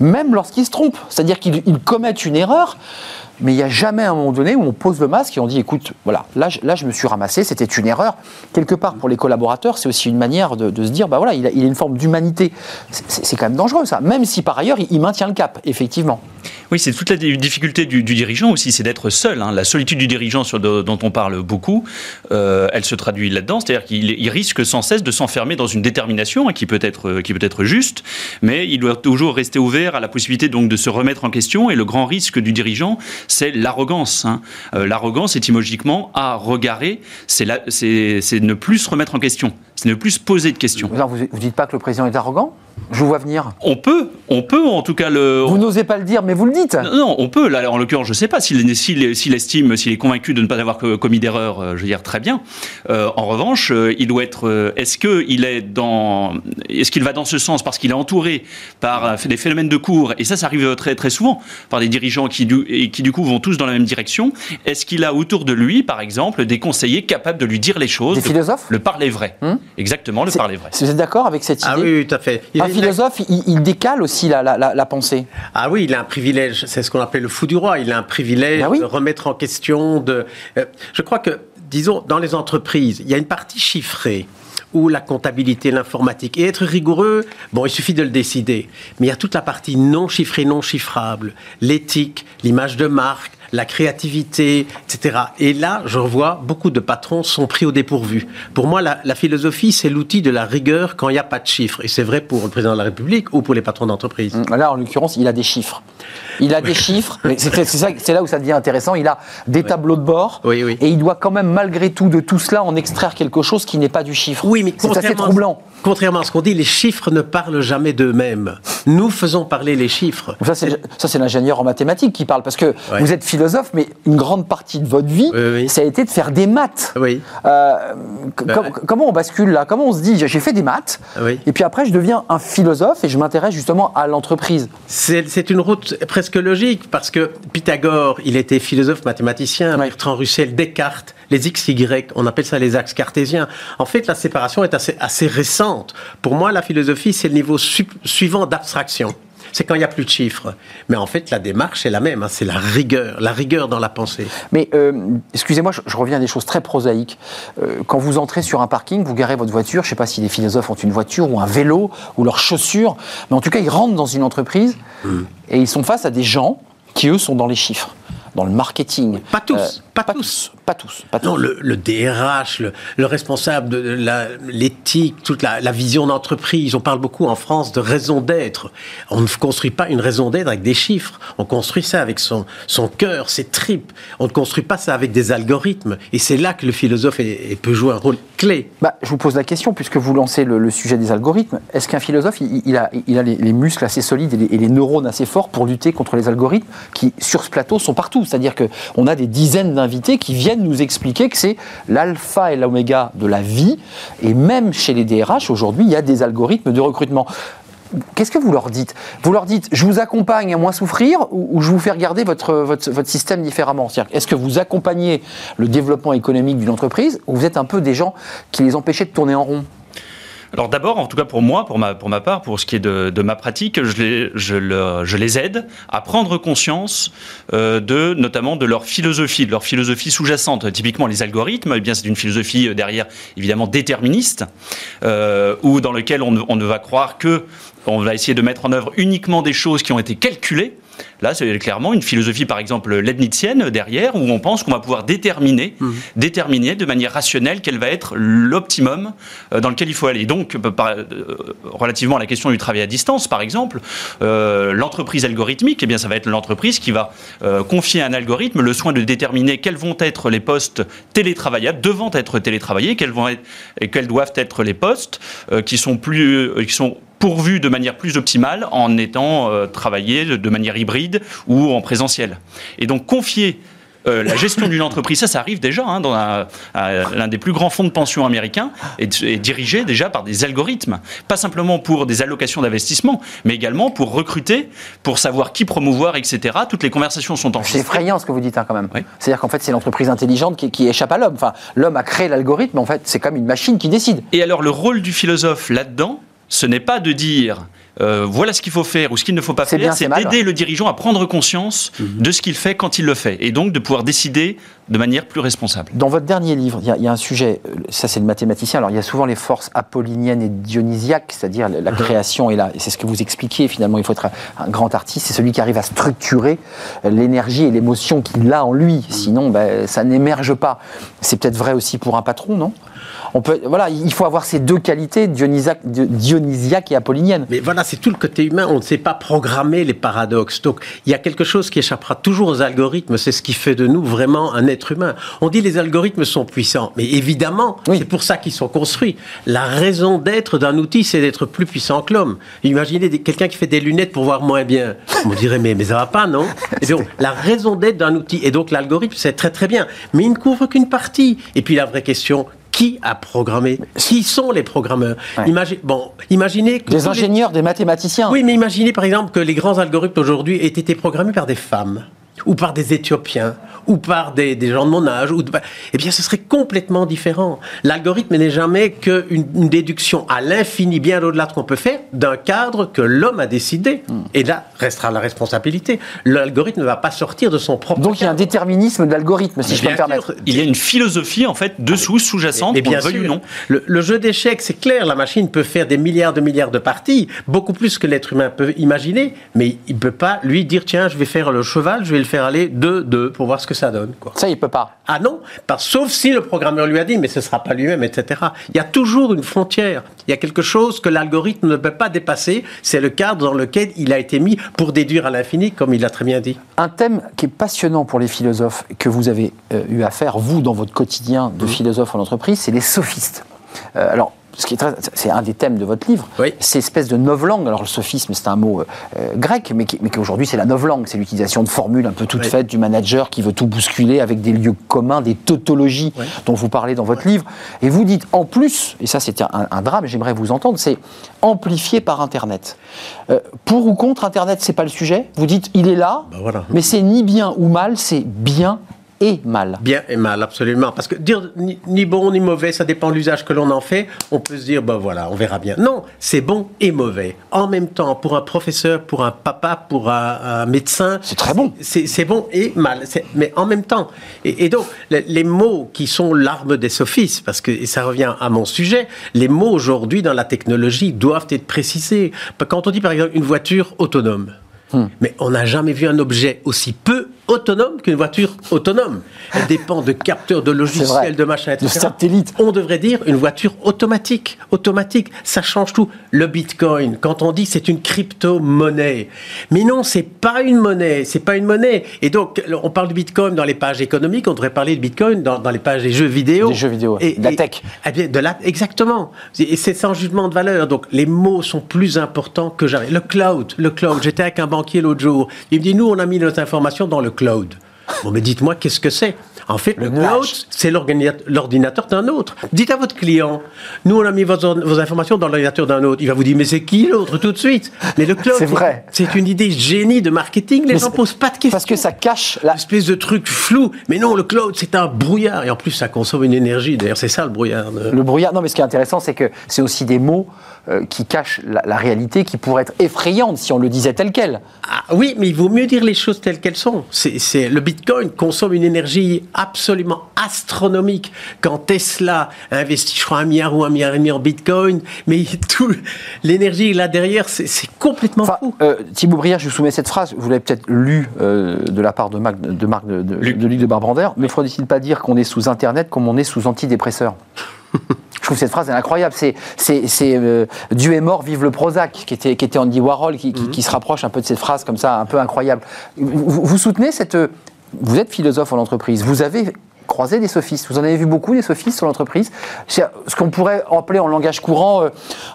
Même lorsqu'ils se trompent. C'est-à-dire qu'ils commettent une erreur mais il n'y a jamais un moment donné où on pose le masque et on dit écoute, voilà, là, là je me suis ramassé, c'était une erreur. Quelque part, pour les collaborateurs, c'est aussi une manière de, se dire bah voilà, il a, il a une forme d'humanité. C'est quand même dangereux ça, même si par ailleurs il, maintient le cap, effectivement. Oui, c'est toute la difficulté du, dirigeant aussi, c'est d'être seul. Hein. La solitude du dirigeant sur dont on parle beaucoup, euh, elle se traduit là-dedans, c'est-à-dire qu'il risque sans cesse de s'enfermer dans une détermination hein, qui, peut être, qui peut être juste, mais il doit toujours rester ouvert à la possibilité donc de se remettre en question. Et le grand risque du dirigeant, c'est l'arrogance. Hein. Euh, l'arrogance, étymologiquement, à regarder, c'est ne plus se remettre en question, c'est ne plus se poser de questions. vous ne dites pas que le président est arrogant? Je vous vois venir. On peut, on peut en tout cas le. Vous n'osez pas le dire, mais vous le dites. Non, non, on peut. Là, en l'occurrence, je ne sais pas s'il estime, s'il est convaincu de ne pas avoir co- commis d'erreur. euh, Je veux dire très bien. Euh, en revanche, euh, il doit être. Est-ce que il est dans Est-ce qu'il va dans ce sens parce qu'il est entouré par des phénomènes de cours et ça, ça arrive très très souvent par des dirigeants qui du, et qui du coup vont tous dans la même direction. Est-ce qu'il a autour de lui, par exemple, des conseillers capables de lui dire les choses, Des de- philosophes? le parler vrai, Hmm? Exactement, le parler vrai. Vous êtes d'accord avec cette idée? Ah oui, oui, tout à fait. Il Un philosophe, il, il décale aussi la, la- la- la pensée. Ah oui, il a un privilège. C'est ce qu'on appelle le fou du roi. Il a un privilège Ben oui. de remettre en question. De, euh, je crois que, disons, dans les entreprises, il y a une partie chiffrée où la comptabilité, l'informatique. Et être rigoureux, bon, il suffit de le décider. Mais il y a toute la partie non chiffrée, non chiffrable. L'éthique, l'image de marque, la créativité, etc. Et là, je revois beaucoup de patrons sont pris au dépourvu. Pour moi, la, la philosophie, c'est l'outil de la rigueur quand il n'y a pas de chiffres. Et c'est vrai pour le président de la République ou pour les patrons d'entreprise. Là, en l'occurrence, il a des chiffres. Il a des chiffres. mais C'est là où ça devient intéressant. Il a des tableaux de bord. Oui. Et il doit quand même, malgré tout, de tout cela, en extraire quelque chose qui n'est pas du chiffre. Oui, mais c'est assez contrairement- troublant. Contrairement à ce qu'on dit, les chiffres ne parlent jamais d'eux-mêmes. Nous faisons parler les chiffres. Ça, c'est l'ingénieur en mathématiques qui parle. Parce que Ouais. vous êtes philosophe, mais une grande partie de votre vie, Oui, oui. ça a été de faire des maths. Oui. Euh, Ben, com- ouais. Comment on bascule là? Comment on se dit j'ai fait des maths Oui. et puis après je deviens un philosophe et je m'intéresse justement à l'entreprise? C'est c'est une route presque logique parce que Pythagore, il était philosophe mathématicien, Ouais. Bertrand Russell, Descartes, les x, y, on appelle ça les axes cartésiens. En fait, la séparation est assez, assez récente. Pour moi, la philosophie, c'est le niveau su- suivant d'abstraction. C'est quand il n'y a plus de chiffres. Mais en fait, la démarche est la même. hein, c'est la rigueur, la rigueur dans la pensée. Mais euh, excusez-moi, je, je reviens à des choses très prosaïques. Euh, quand vous entrez sur un parking, vous garez votre voiture, je ne sais pas si les philosophes ont une voiture ou un vélo ou leurs chaussures, mais en tout cas, ils rentrent dans une entreprise et ils sont face à des gens qui, eux, sont dans les chiffres, dans le marketing. Pas tous, pas tous. Pas tous. Pas tous. Non, le, le DRH, le, le responsable de l'éthique, toute la, la vision d'entreprise. On parle beaucoup en France de raison d'être. On ne construit pas une raison d'être avec des chiffres. On construit ça avec son, son cœur, ses tripes. On ne construit pas ça avec des algorithmes. Et c'est là que le philosophe est- est- peut jouer un rôle clé. Bah, je vous pose la question, puisque vous lancez le, le sujet des algorithmes. Est-ce qu'un philosophe, il, il a, il a les, les muscles assez solides et les, et les neurones assez forts pour lutter contre les algorithmes qui, sur ce plateau, sont partout? C'est-à-dire qu'on a des dizaines d'invités qui viennent nous expliquer que c'est l'alpha et l'oméga de la vie. Et même chez les DRH, aujourd'hui, il y a des algorithmes de recrutement. Qu'est-ce que vous leur dites? Vous leur dites, je vous accompagne à moins souffrir ou, je vous fais regarder votre, votre, votre système différemment? C'est-à-dire, Est-ce que vous accompagnez le développement économique d'une entreprise ou vous êtes un peu des gens qui les empêchaient de tourner en rond? Alors d'abord, en tout cas pour moi, pour ma, part, pour ce qui est de, de ma pratique, je les, aide à prendre conscience euh, de, notamment de leur philosophie, de leur philosophie sous-jacente. Typiquement, les algorithmes, eh c'est une philosophie euh, derrière, évidemment déterministe, euh, ou dans lequel on, on ne va croire que on va essayer de mettre en œuvre uniquement des choses qui ont été calculées. Là, c'est clairement une philosophie, par exemple, leibnizienne derrière, où on pense qu'on va pouvoir déterminer, déterminer de manière rationnelle quel va être l'optimum euh, dans lequel il faut aller. Et donc, euh, euh, relativement à la question du travail à distance, par exemple, euh, l'entreprise algorithmique, eh bien, ça va être l'entreprise qui va euh, confier à un algorithme le soin de déterminer quels vont être les postes télétravaillables, devant être télétravaillés, quels vont être, et quels doivent être les postes euh, qui sont plus, qui sont pourvus de manière plus optimale en étant euh, travaillés de, manière hybride ou en présentiel. Et donc confier euh, la gestion d'une entreprise, ça, ça arrive déjà hein, dans un- un- l'un des plus grands fonds de pension américains, est, est dirigé déjà par des algorithmes. Pas simplement pour des allocations d'investissement, mais également pour recruter, pour savoir qui promouvoir, etc. Toutes les conversations sont C'est enregistrées. effrayant ce que vous dites hein, quand même. Oui. C'est-à-dire qu'en fait, c'est l'entreprise intelligente qui, qui échappe à l'homme. Enfin, l'homme a créé l'algorithme, en fait, c'est comme une machine qui décide. Et alors le rôle du philosophe là-dedans, ce n'est pas de dire euh, voilà ce qu'il faut faire ou ce qu'il ne faut pas faire, c'est d'aider le dirigeant à prendre conscience de ce qu'il fait quand il le fait, et donc de pouvoir décider de manière plus responsable. Dans votre dernier livre, il y, a- il y a un sujet, euh, ça c'est le mathématicien, alors il y a souvent les forces apolliniennes et dionysiaques, c'est-à-dire la, la création et, la, et c'est ce que vous expliquez finalement, il faut être un, un grand artiste, c'est celui qui arrive à structurer l'énergie et l'émotion qu'il a en lui, sinon ben, ça n'émerge pas. C'est peut-être vrai aussi pour un patron, non? On peut, voilà, il faut avoir ces deux qualités, dionysiaque, et apollinienne. Mais voilà, c'est tout le côté humain. On ne sait pas programmer les paradoxes. Donc, il y a quelque chose qui échappera toujours aux algorithmes. C'est ce qui fait de nous vraiment un être humain. On dit les algorithmes sont puissants, mais évidemment, c'est pour ça qu'ils sont construits. La raison d'être d'un outil, c'est d'être plus puissant que l'homme. Imaginez quelqu'un qui fait des lunettes pour voir moins bien. On dirait, mais, mais ça va pas, non? Et donc, La raison d'être d'un outil, et donc l'algorithme, c'est très très bien, mais il ne couvre qu'une partie. Et puis la vraie question, qui a programmé Qui sont les programmeurs bon, imaginez que Des ingénieurs, des mathématiciens. Oui, mais imaginez par exemple que les grands algorithmes aujourd'hui aient été programmés par des femmes ou par des Éthiopiens, ou par des, gens de mon âge, ou eh bien, ce serait complètement différent. L'algorithme n'est jamais qu'une une déduction à l'infini, bien au-delà de ce qu'on peut faire, d'un cadre que l'homme a décidé. Hmm. Et là, restera la responsabilité. L'algorithme ne va pas sortir de son propre. Donc il y a un déterminisme de l'algorithme, si je peux me permettre. Il y a une philosophie, en fait, dessous, sous-jacente, bien sûr. ou non? Le, le jeu d'échecs, c'est clair, la machine peut faire des milliards de milliards de parties, beaucoup plus que l'être humain peut imaginer, mais il ne peut pas, lui, dire tiens, je vais faire le cheval, je vais le faire aller 2-2 pour voir ce que ça donne. Quoi. Ça, il peut pas. Ah non, sauf si le programmeur lui a dit, mais ce ne sera pas lui-même, etc. Il y a toujours une frontière. Il y a quelque chose que l'algorithme ne peut pas dépasser. C'est le cadre dans lequel il a été mis pour déduire à l'infini, comme il l'a très bien dit. Un thème qui est passionnant pour les philosophes, que vous avez euh, eu à faire, vous, dans votre quotidien de mmh. philosophe en entreprise, c'est les sophistes. Euh, alors, c'est un des thèmes de votre livre, oui. c'est espèce de novlangue. Alors le sophisme, c'est un mot euh, euh, grec, mais, qui, mais qu'aujourd'hui c'est la novlangue. C'est l'utilisation de formules un peu toutes faites du manager qui veut tout bousculer avec des lieux communs, des tautologies dont vous parlez dans votre livre. Et vous dites en plus, et ça c'est un, drame, j'aimerais vous entendre, c'est amplifié par Internet. Euh, pour ou contre Internet, c'est pas le sujet. Vous dites il est là, bah, mais c'est ni bien ou mal, c'est bien et mal. Bien et mal, absolument. Parce que dire ni, bon ni mauvais, ça dépend de l'usage que l'on en fait. On peut se dire, ben voilà, on verra bien. Non, c'est bon et mauvais. En même temps, pour un professeur, pour un papa, pour un, médecin. C'est très bon. C'est bon et mal. Mais en même temps. Et, donc, les, mots qui sont l'arme des sophistes, parce que et ça revient à mon sujet, les mots aujourd'hui dans la technologie doivent être précisés. Quand on dit par exemple une voiture autonome, hmm. mais on n'a jamais vu un objet aussi peu autonome qu'une voiture autonome. Elle dépend de capteurs, de logiciels, de machin, etc. De satellites. On devrait dire une voiture automatique. Automatique, ça change tout. Le Bitcoin, quand on dit c'est une crypto-monnaie, mais non, c'est pas une monnaie, c'est pas une monnaie. Et donc, on parle du Bitcoin dans les pages économiques, on devrait parler de Bitcoin dans, les pages des jeux vidéo. Des jeux vidéo, et, de la tech. Eh bien, de la, exactement. Et c'est sans jugement de valeur. Donc, les mots sont plus importants que jamais. Le cloud, le cloud. J'étais avec un banquier l'autre jour. Il me dit, nous, on a mis nos informations dans le cloud. Bon, mais dites-moi, qu'est-ce que c'est? En fait, le, cloud, c'est l'ordinateur d'un autre. Dites à votre client, nous, on a mis vos, informations dans l'ordinateur d'un autre. Il va vous dire, mais c'est qui l'autre tout de suite? Mais le cloud, c'est vrai. C'est une idée génie de marketing. Les gens ne posent pas de questions. Parce que ça cache la... espèce de truc flou. Mais non, le cloud, c'est un brouillard. Et en plus, ça consomme une énergie. D'ailleurs, c'est ça le brouillard. Le brouillard, non, mais ce qui est intéressant, c'est que c'est aussi des mots qui cachent la, réalité qui pourrait être effrayante si on le disait tel quel. Ah, oui, mais il vaut mieux dire les choses telles qu'elles sont. C'est, le Bitcoin consomme une énergie absolument astronomique. Quand Tesla investit, je crois, un milliard ou un milliard et demi en Bitcoin, mais tout l'énergie là derrière, c'est, complètement fou. Euh, Thibaut Brière, je vous soumets cette phrase. Vous l'avez peut-être lu euh, de la part de Marc de, Marc de, de, de, de Barbrander, mais ne faudrait-il pas dire qu'on est sous Internet comme on est sous antidépresseurs? je trouve cette phrase incroyable. C'est, c'est, euh, Dieu est mort, vive le Prozac, qui était, qui était Andy Warhol, qui, qui, se rapproche un peu de cette phrase comme ça, un peu incroyable. Vous, soutenez cette. Vous êtes philosophe en entreprise. Vous avez croisé des sophistes. Vous en avez vu beaucoup des sophistes sur l'entreprise. C'est ce qu'on pourrait appeler en langage courant euh,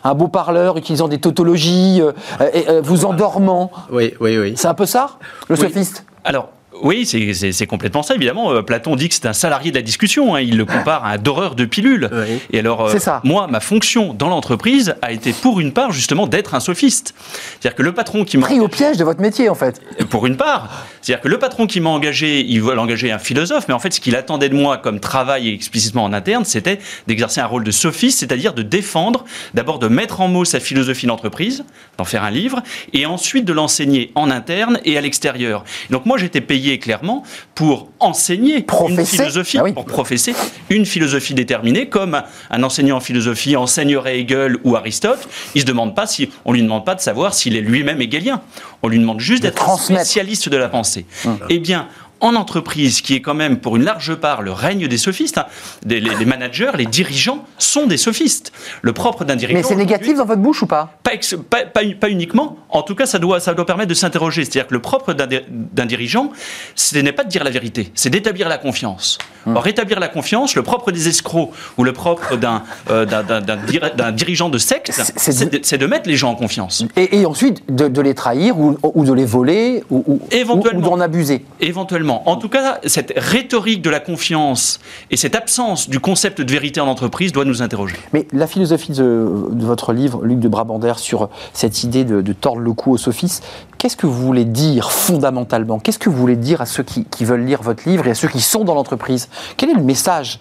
un beau parleur utilisant des tautologies, euh, et, vous endormant. Oui, oui, oui. C'est un peu ça, le sophiste? Alors, oui, c'est complètement ça, évidemment. Euh, Platon dit que c'est un salarié de la discussion. Hein. Il le compare à un doreur de pilules. Et alors, euh, moi, ma fonction dans l'entreprise a été, pour une part, justement, d'être un sophiste. C'est-à-dire que le patron qui m'a... Pris au piège de votre métier, en fait. Pour une part. C'est-à-dire que le patron qui m'a engagé, il veut engager un philosophe, mais en fait, ce qu'il attendait de moi comme travail explicitement en interne, c'était d'exercer un rôle de sophiste, c'est-à-dire de défendre, d'abord de mettre en mots sa philosophie d'entreprise, d'en faire un livre, et ensuite de l'enseigner en interne et à l'extérieur. Donc moi, j'étais payé clairement pour enseigner une philosophie, ah pour professer une philosophie déterminée, comme un enseignant en philosophie enseignerait Hegel ou Aristote. Il se demande pas si, on lui demande pas de savoir s'il est lui-même hegelien. On lui demande juste d'être spécialiste de la pensée. Hum. Eh bien, en entreprise, qui est quand même pour une large part le règne des sophistes, hein, les, les, managers, les dirigeants sont des sophistes. Le propre d'un dirigeant. Mais c'est négatif dans votre bouche ou pas? Pas, pas, pas, pas, uniquement. En tout cas, ça doit, ça doit permettre de s'interroger. C'est-à-dire que le propre d'un dirigeant, ce n'est pas de dire la vérité, c'est d'établir la confiance. Hum. Or, établir la confiance, le propre des escrocs ou le propre d'un euh, dirigeant de secte, c'est de, mettre les gens en confiance. Et, et ensuite, de, de, les trahir ou, ou, de les voler ou, ou, ou d'en abuser. Éventuellement. En tout cas, cette rhétorique de la confiance et cette absence du concept de vérité en entreprise doit nous interroger. Mais la philosophie de, votre livre, Luc de Brabander, sur cette idée de, tordre le cou aux sophistes, qu'est-ce que vous voulez dire fondamentalement? Qu'est-ce que vous voulez dire à ceux qui veulent lire votre livre et à ceux qui sont dans l'entreprise? Quel est le message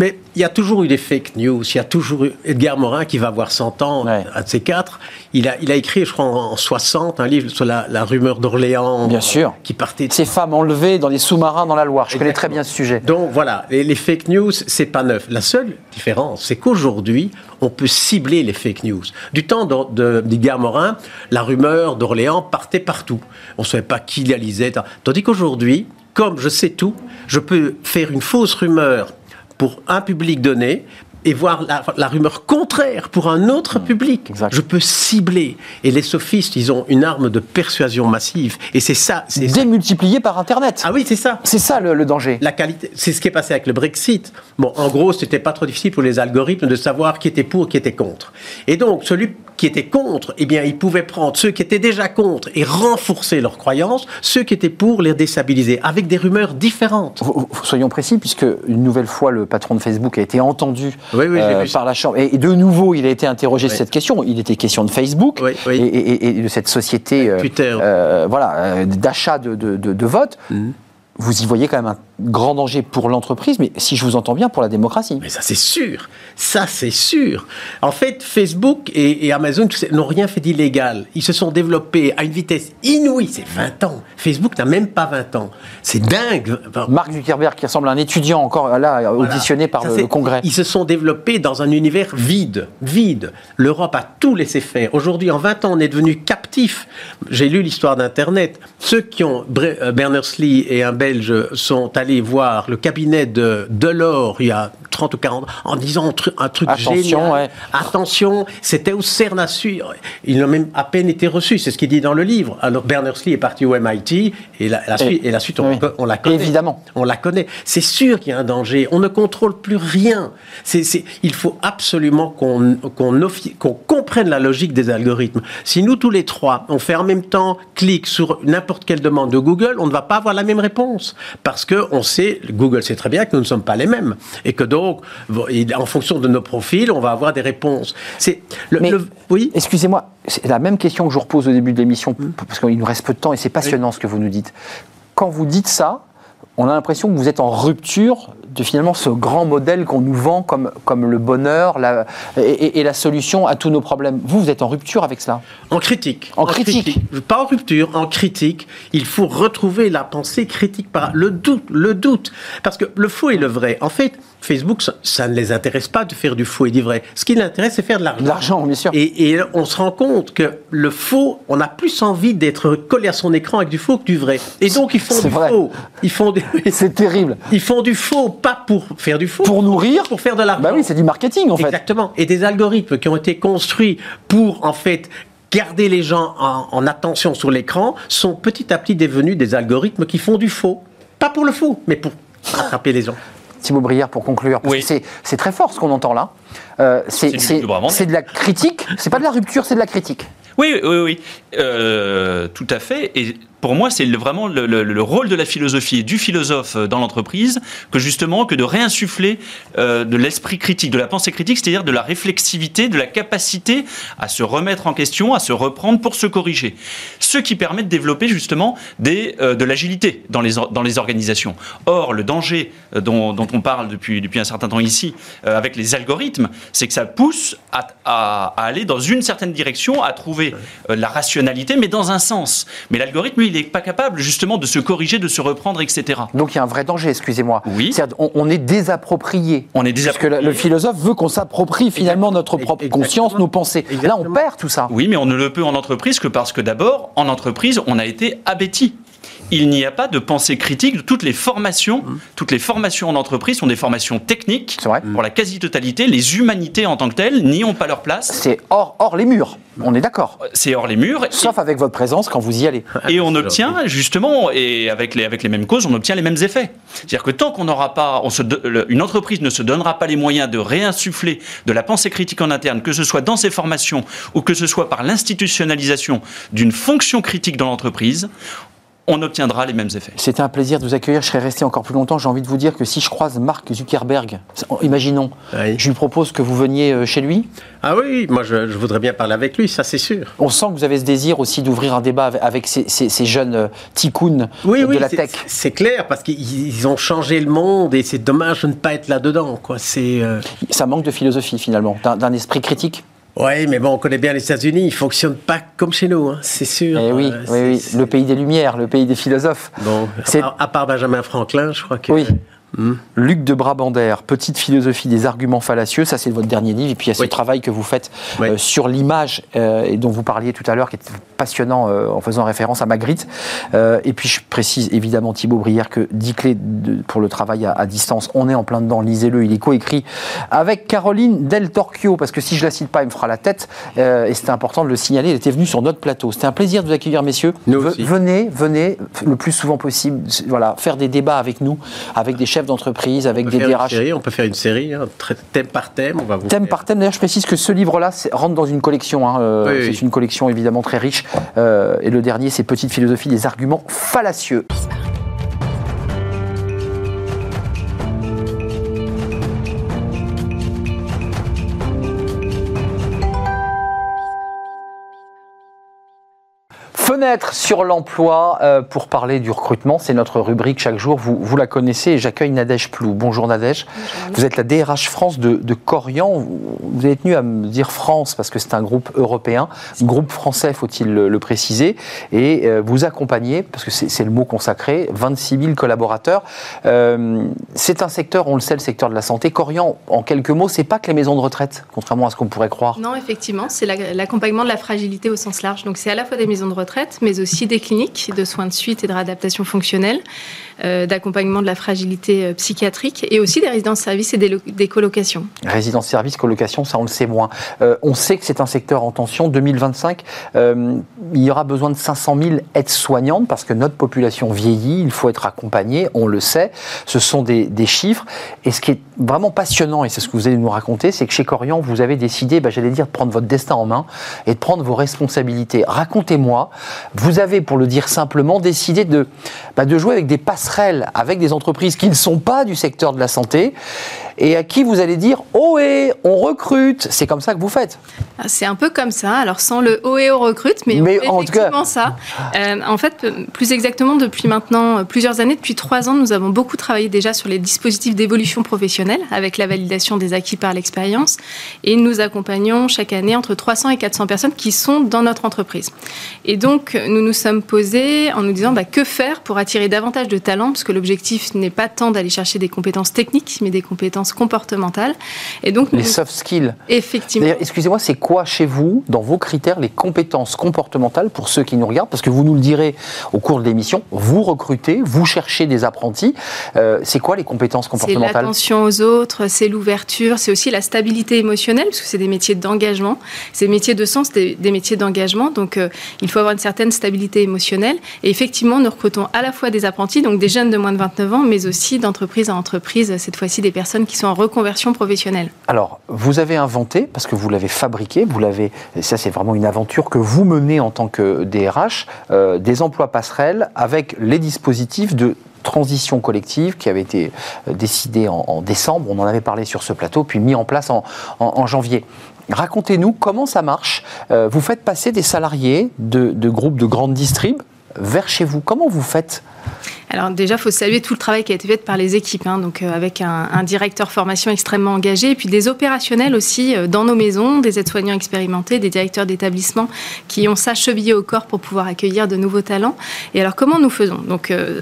mais il y a toujours eu des fake news. Il y a toujours eu Edgar Morin qui va avoir 100 ans, un de ces quatre. Il a, il a écrit, je crois, en 60, un livre sur la, rumeur d'Orléans. Bien sûr. Qui partait. Ces femmes enlevées dans les sous-marins dans la Loire. Je connais très bien ce sujet. Donc voilà, les, fake news, c'est pas neuf. La seule différence, c'est qu'aujourd'hui, on peut cibler les fake news. Du temps d'Edgar Morin, la rumeur d'Orléans partait partout. On ne savait pas qui la lisait. Tandis qu'aujourd'hui, comme je sais tout, je peux faire une fausse rumeur pour un public donné et voir la, rumeur contraire pour un autre mmh, public. Je peux cibler. Et les sophistes, ils ont une arme de persuasion massive. Et c'est ça. C'est démultiplié par Internet. Ah oui, c'est ça. C'est ça le, danger. La qualité. C'est ce qui est passé avec le Brexit. Bon, en gros, c'était pas trop difficile pour les algorithmes de savoir qui était pour, qui était contre. Et donc, celui qui était contre, eh bien, ils pouvaient prendre ceux qui étaient déjà contre et renforcer leurs croyances, ceux qui étaient pour les déstabiliser, avec des rumeurs différentes. Soyons précis, puisque une nouvelle fois, le patron de Facebook a été entendu euh, par la Chambre. Et de nouveau, il a été interrogé sur cette question. Il était question de Facebook et, de cette société euh, euh, voilà, d'achat de, de, de, vote. Mhm. Vous y voyez quand même un grand danger pour l'entreprise, mais si je vous entends bien, pour la démocratie. Mais ça, c'est sûr. Ça, c'est sûr. En fait, Facebook et, Amazon n'ont rien fait d'illégal. Ils se sont développés à une vitesse inouïe. C'est 20 ans. Facebook n'a même pas 20 ans. C'est dingue. Mark Zuckerberg, qui ressemble à un étudiant encore là, auditionné par le, Congrès. Ils se sont développés dans un univers vide. Vide. L'Europe a tout laissé faire. Aujourd'hui, en 20 ans, on est devenu captif. J'ai lu l'histoire d'Internet. Ceux qui ont. Euh, Berners-Lee et un Belge sont allés voir le cabinet de Delors il y a 30 ou 40 en disant un truc, un truc Attention, Attention, c'était au CERN Il n'a même à peine été reçu, c'est ce qu'il dit dans le livre. Alors Berners-Lee est parti au MIT et la, suite, et la suite on, on, la connaît. Évidemment. On la connaît. C'est sûr qu'il y a un danger. On ne contrôle plus rien. C'est, il faut absolument qu'on, qu'on, qu'on comprenne la logique des algorithmes. Si nous tous les trois, on fait en même temps clic sur n'importe quelle demande de Google, on ne va pas avoir la même réponse parce que on sait, Google sait très bien que nous ne sommes pas les mêmes et que donc, en fonction de nos profils, on va avoir des réponses. C'est le, oui? Excusez-moi, c'est la même question que je vous repose au début de l'émission hmm. parce qu'il nous reste peu de temps et c'est passionnant ce que vous nous dites. Quand vous dites ça, on a l'impression que vous êtes en rupture de finalement ce grand modèle qu'on nous vend comme, comme le bonheur la, et, la solution à tous nos problèmes. Vous, vous êtes en rupture avec cela En critique. En, critique. Pas en rupture, en critique. Il faut retrouver la pensée critique par le doute, le doute. Parce que le faux et le vrai, en fait, Facebook, ça, ne les intéresse pas de faire du faux et du vrai. Ce qui l'intéresse, c'est faire de l'argent. L'argent, bien sûr. Et, et, on se rend compte que le faux, on a plus envie d'être collé à son écran avec du faux que du vrai. Et donc, ils font du faux. Ils font C'est terrible. Ils font du faux, pas pour faire du faux. Pour nourrir. Pour faire de l'argent. Bah oui, c'est du marketing, en fait. Exactement. Et des algorithmes qui ont été construits pour, en fait, garder les gens en, en attention sur l'écran sont petit à petit devenus des algorithmes qui font du faux. Pas pour le faux, mais pour attraper les gens. Thibaut Brière, pour conclure, parce que c'est très fort ce qu'on entend là. Euh, c'est de la critique, c'est pas de la rupture, c'est de la critique. Oui, oui, oui, euh, tout à fait. Et pour moi, c'est vraiment le, rôle de la philosophie et du philosophe dans l'entreprise que justement que de réinsuffler euh, de l'esprit critique, de la pensée critique, c'est-à-dire de la réflexivité, de la capacité à se remettre en question, à se reprendre pour se corriger. Ce qui permet de développer justement euh, de l'agilité dans les, dans les organisations. Or, le danger euh, dont, on parle depuis, depuis un certain temps ici avec les algorithmes, c'est que ça pousse à, à, à, aller dans une certaine direction, à trouver la rationalité, mais dans un sens. Mais l'algorithme, lui, il n'est pas capable justement de se corriger, de se reprendre, etc. Donc il y a un vrai danger, excusez-moi. Oui. On, on, est désapproprié. On est désapproprié. Parce que le philosophe veut qu'on s'approprie finalement notre propre conscience, nos pensées. Là, on perd tout ça. Oui, mais on ne le peut en entreprise que parce que d'abord, en entreprise, on a été abéti. Il n'y a pas de pensée critique. Toutes les formations, toutes les formations en entreprise sont des formations techniques. C'est vrai. Pour la quasi-totalité, les humanités en tant que telles n'y ont pas leur place. C'est hors, hors les murs. On est d'accord. C'est hors les murs. Sauf avec votre présence quand vous y allez. Et on obtient justement, et avec les, avec les mêmes causes, on obtient les mêmes effets. C'est-à-dire que tant qu'on n'aura pas, on se, une entreprise ne se donnera pas les moyens de réinsuffler de la pensée critique en interne, que ce soit dans ses formations ou que ce soit par l'institutionnalisation d'une fonction critique dans l'entreprise, on obtiendra les mêmes effets. C'était un plaisir de vous accueillir. Je serais resté encore plus longtemps. J'ai envie de vous dire que si je croise Mark Zuckerberg, imaginons, Oui. je lui propose que vous veniez euh, chez lui. Ah oui, moi je, je voudrais bien parler avec lui, ça c'est sûr. On sent que vous avez ce désir aussi d'ouvrir un débat avec, ces, ces- ces jeunes euh, tycoons Oui, de oui, la c'est- tech. C'est clair, parce qu'ils ils ont changé le monde et c'est dommage de ne pas être là-dedans. quoi. C'est. euh, Ça manque de philosophie finalement, d'un esprit critique. Oui, mais bon, on connaît bien les États-Unis, ils ne fonctionnent pas comme chez nous, hein, c'est sûr. Eh oui, Euh, oui, oui, le pays des lumières, le pays des philosophes. Bon, C'est- à part, à part Benjamin Franklin, je crois que. Oui. Hmm. Luc de Brabander, Petite philosophie des arguments fallacieux, ça c'est votre dernier livre, et puis il y a ce Oui. travail que vous faites Oui. euh, sur l'image, euh, et dont vous parliez tout à l'heure, qui est passionnant euh, en faisant référence à Magritte. Et puis je précise évidemment Thibaut Brière que 10 clés de- pour le travail à, à distance, on est en plein dedans, lisez-le, il est coécrit avec Caroline Del Torchio, parce que si je la cite pas, il me fera la tête, et c'était important de le signaler, elle était venue sur notre plateau. C'était un plaisir de vous accueillir, messieurs. Nous Ve- aussi. venez, venez le plus souvent possible, voilà, faire des débats avec nous, avec des chefs d'entreprise, avec des DRH. série, on peut faire une série, hein, thème par thème. On va vous Thème faire- par thème. D'ailleurs, je précise que ce livre-là rentre dans une collection. hein, euh, Oui, c'est oui. une collection évidemment très riche. Euh, et le dernier, c'est Petite philosophie des arguments fallacieux. Sur l'emploi euh, pour parler du recrutement, c'est notre rubrique chaque jour. Vous, vous la connaissez et j'accueille Nadège Plou. Bonjour Nadège. Vous êtes la DRH France de, de Corian. Vous vous avez tenu à me dire France parce que c'est un groupe européen, groupe français, faut-il le, le préciser. Et euh, vous accompagnez, parce que c'est le mot consacré, 26 000 collaborateurs. Euh, c'est un secteur, on le sait, le secteur de la santé. Corian, en quelques mots, c'est pas que les maisons de retraite, contrairement à ce qu'on pourrait croire. Non, effectivement, c'est la- l'accompagnement de la fragilité au sens large. Donc, c'est à la fois des maisons de retraite, mais aussi des cliniques de soins de suite et de réadaptation fonctionnelle, euh, d'accompagnement de la fragilité euh, psychiatrique, et aussi des résidences-services et des, lo- des colocations. Résidence service, colocation, ça on le sait moins. Euh, on sait que c'est un secteur en tension. 2025, euh, il y aura besoin de 500 000 aides-soignantes parce que notre population vieillit, il faut être accompagné, on le sait. Ce sont des, des chiffres. Et ce qui est vraiment passionnant, et c'est ce que vous allez nous raconter, c'est que chez Corian, vous avez décidé, bah, j'allais dire, de prendre votre destin en main et de prendre vos responsabilités. Racontez-moi, vous avez, pour le dire simplement, décidé de, bah, de jouer avec des passerelles avec des entreprises qui ne sont pas du secteur de la santé et à qui vous allez dire ohé, on recrute. C'est comme ça que vous faites. Ah, C'est un peu comme ça, alors sans le haut et haut recrute, mais, Mais on en fait tout cas- effectivement ça. Euh, en fait, plus exactement, depuis maintenant euh, plusieurs années, depuis trois ans, nous avons beaucoup travaillé déjà sur les dispositifs d'évolution professionnelle avec la validation des acquis par l'expérience. Et nous accompagnons chaque année entre 300 et 400 personnes qui sont dans notre entreprise. Et donc, nous nous sommes posés en nous disant bah, que faire pour attirer davantage de talents, parce que l'objectif n'est pas tant d'aller chercher des compétences techniques, mais des compétences comportementales. Et donc, Les nous- soft skills. effectivement. Excusez-moi, c'est quoi chez vous, dans vos critères, les compétences comportementales pour ceux qui nous regardent? Parce que vous nous le direz au cours de l'émission, vous recrutez, vous cherchez des apprentis. Euh, c'est quoi les compétences C'est comportementales l'attention aux autres, c'est l'ouverture, c'est aussi la stabilité émotionnelle, parce que c'est des métiers d'engagement, c'est des métiers de sens, des, des métiers d'engagement. Donc, euh, il faut avoir une certaine stabilité émotionnelle. Et effectivement, nous recrutons à la fois des apprentis, donc des jeunes de moins de 29 ans, mais aussi d'entreprise à entreprise, cette fois-ci des personnes qui sont en reconversion professionnelle. Alors, vous avez inventé, parce que vous l'avez fabriqué, vous l'avez, ça c'est vraiment une aventure que vous menez en tant que DRH, euh, des emplois passerelles avec les dispositifs de transition collective qui avaient été euh, décidés en, décembre, on en avait parlé sur ce plateau, puis mis en place en janvier. Racontez-nous comment ça marche. Euh, vous faites passer des salariés de, de groupes de grandes distrib vers chez vous. Comment vous faites? Alors déjà, il faut saluer tout le travail qui a été fait par les équipes, hein, donc euh, avec un, un, directeur formation extrêmement engagé, et puis des opérationnels aussi euh, dans nos maisons, des aides-soignants expérimentés, des directeurs d'établissement qui ont ça chevillé au corps pour pouvoir accueillir de nouveaux talents. Et alors comment nous faisons? Donc euh,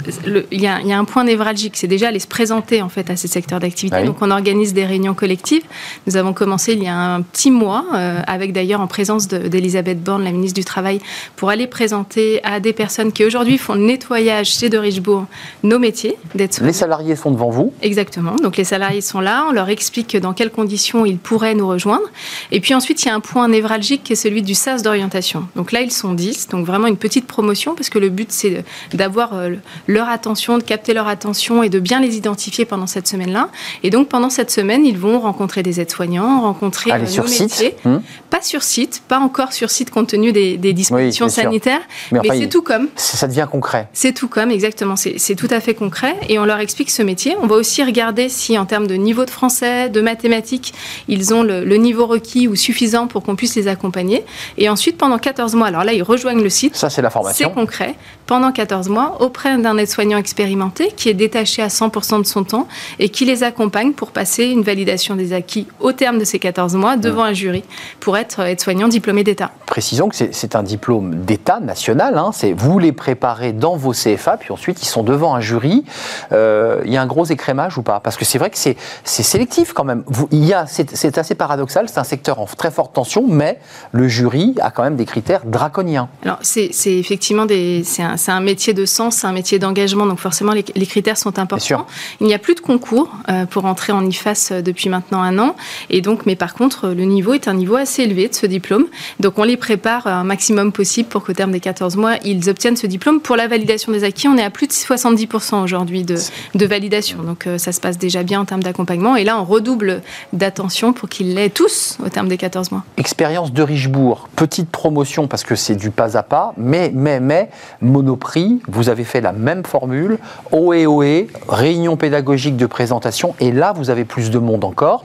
il y, y, a un point névralgique, c'est déjà aller se présenter en fait à ces secteurs d'activité. Ah oui. Donc on organise des réunions collectives. Nous avons commencé il y a un petit mois, avec d'ailleurs en présence d'Elisabeth Borne, la ministre du Travail, pour aller présenter à des personnes qui aujourd'hui font le nettoyage chez de Richebourg nos métiers d'être Les salariés sont devant vous Exactement. Donc les salariés sont là. On leur explique dans quelles conditions ils pourraient nous rejoindre. Et puis ensuite, il y a un point névralgique qui est celui du SAS d'orientation. Donc là, ils sont 10. Donc vraiment une petite promotion parce que le but, c'est d'avoir euh, leur attention, de capter leur attention et de bien les identifier pendant cette semaine-là. Et donc pendant cette semaine, ils vont rencontrer des aides-soignants, rencontrer Aller nos sur métiers. site hum. Pas sur site, pas encore sur site compte tenu des, des dispositions Oui, sanitaires. Mais Mais, enfin, c'est tout comme. Ça devient concret. C'est tout comme, exactement. C'est c'est tout à fait concret. Et on leur explique ce métier. On va aussi regarder si, en termes de niveau de français, de mathématiques, ils ont le, le niveau requis ou suffisant pour qu'on puisse les accompagner. Et ensuite, pendant 14 mois, alors là, ils rejoignent le site. Ça, c'est la C'est formation. concret. Pendant 14 mois, auprès d'un aide-soignant expérimenté qui est détaché à 100% de son temps et qui les accompagne pour passer une validation des acquis au terme de ces 14 mois devant un jury pour être aide-soignant diplômé d'État. Précisons que c'est- c'est un diplôme d'État national. hein. C'est vous les préparez dans vos CFA, puis ensuite ils sont devant un jury. Euh, Il y a un gros écrémage ou pas? Parce que c'est vrai que c'est sélectif quand même. Vous- il y a- C'est assez paradoxal. C'est un secteur en très forte tension, mais le jury a quand même des critères draconiens. Alors, c'est effectivement des, c'est un, un métier de sens, c'est un métier d'engagement, donc forcément les, les critères sont importants. Il n'y a plus de concours euh, pour entrer en IFAS euh, depuis maintenant un an, et donc, mais par contre, le niveau est un niveau assez élevé de ce diplôme. Donc, on les prépare un maximum possible pour qu'au terme des 14 mois, ils obtiennent ce diplôme. Pour la validation des acquis, on est à plus de 70% aujourd'hui de, de validation. Donc, euh, ça se passe déjà bien en termes d'accompagnement, et là, on redouble d'attention pour qu'ils l'aient tous au terme des 14 mois. Expérience de Richebourg, petite promotion parce que c'est du pas à pas, mais, mais, mais, Monoprix, vous avez fait la même formule, OE, OE, réunion pédagogique de présentation, et là, vous avez plus de monde encore,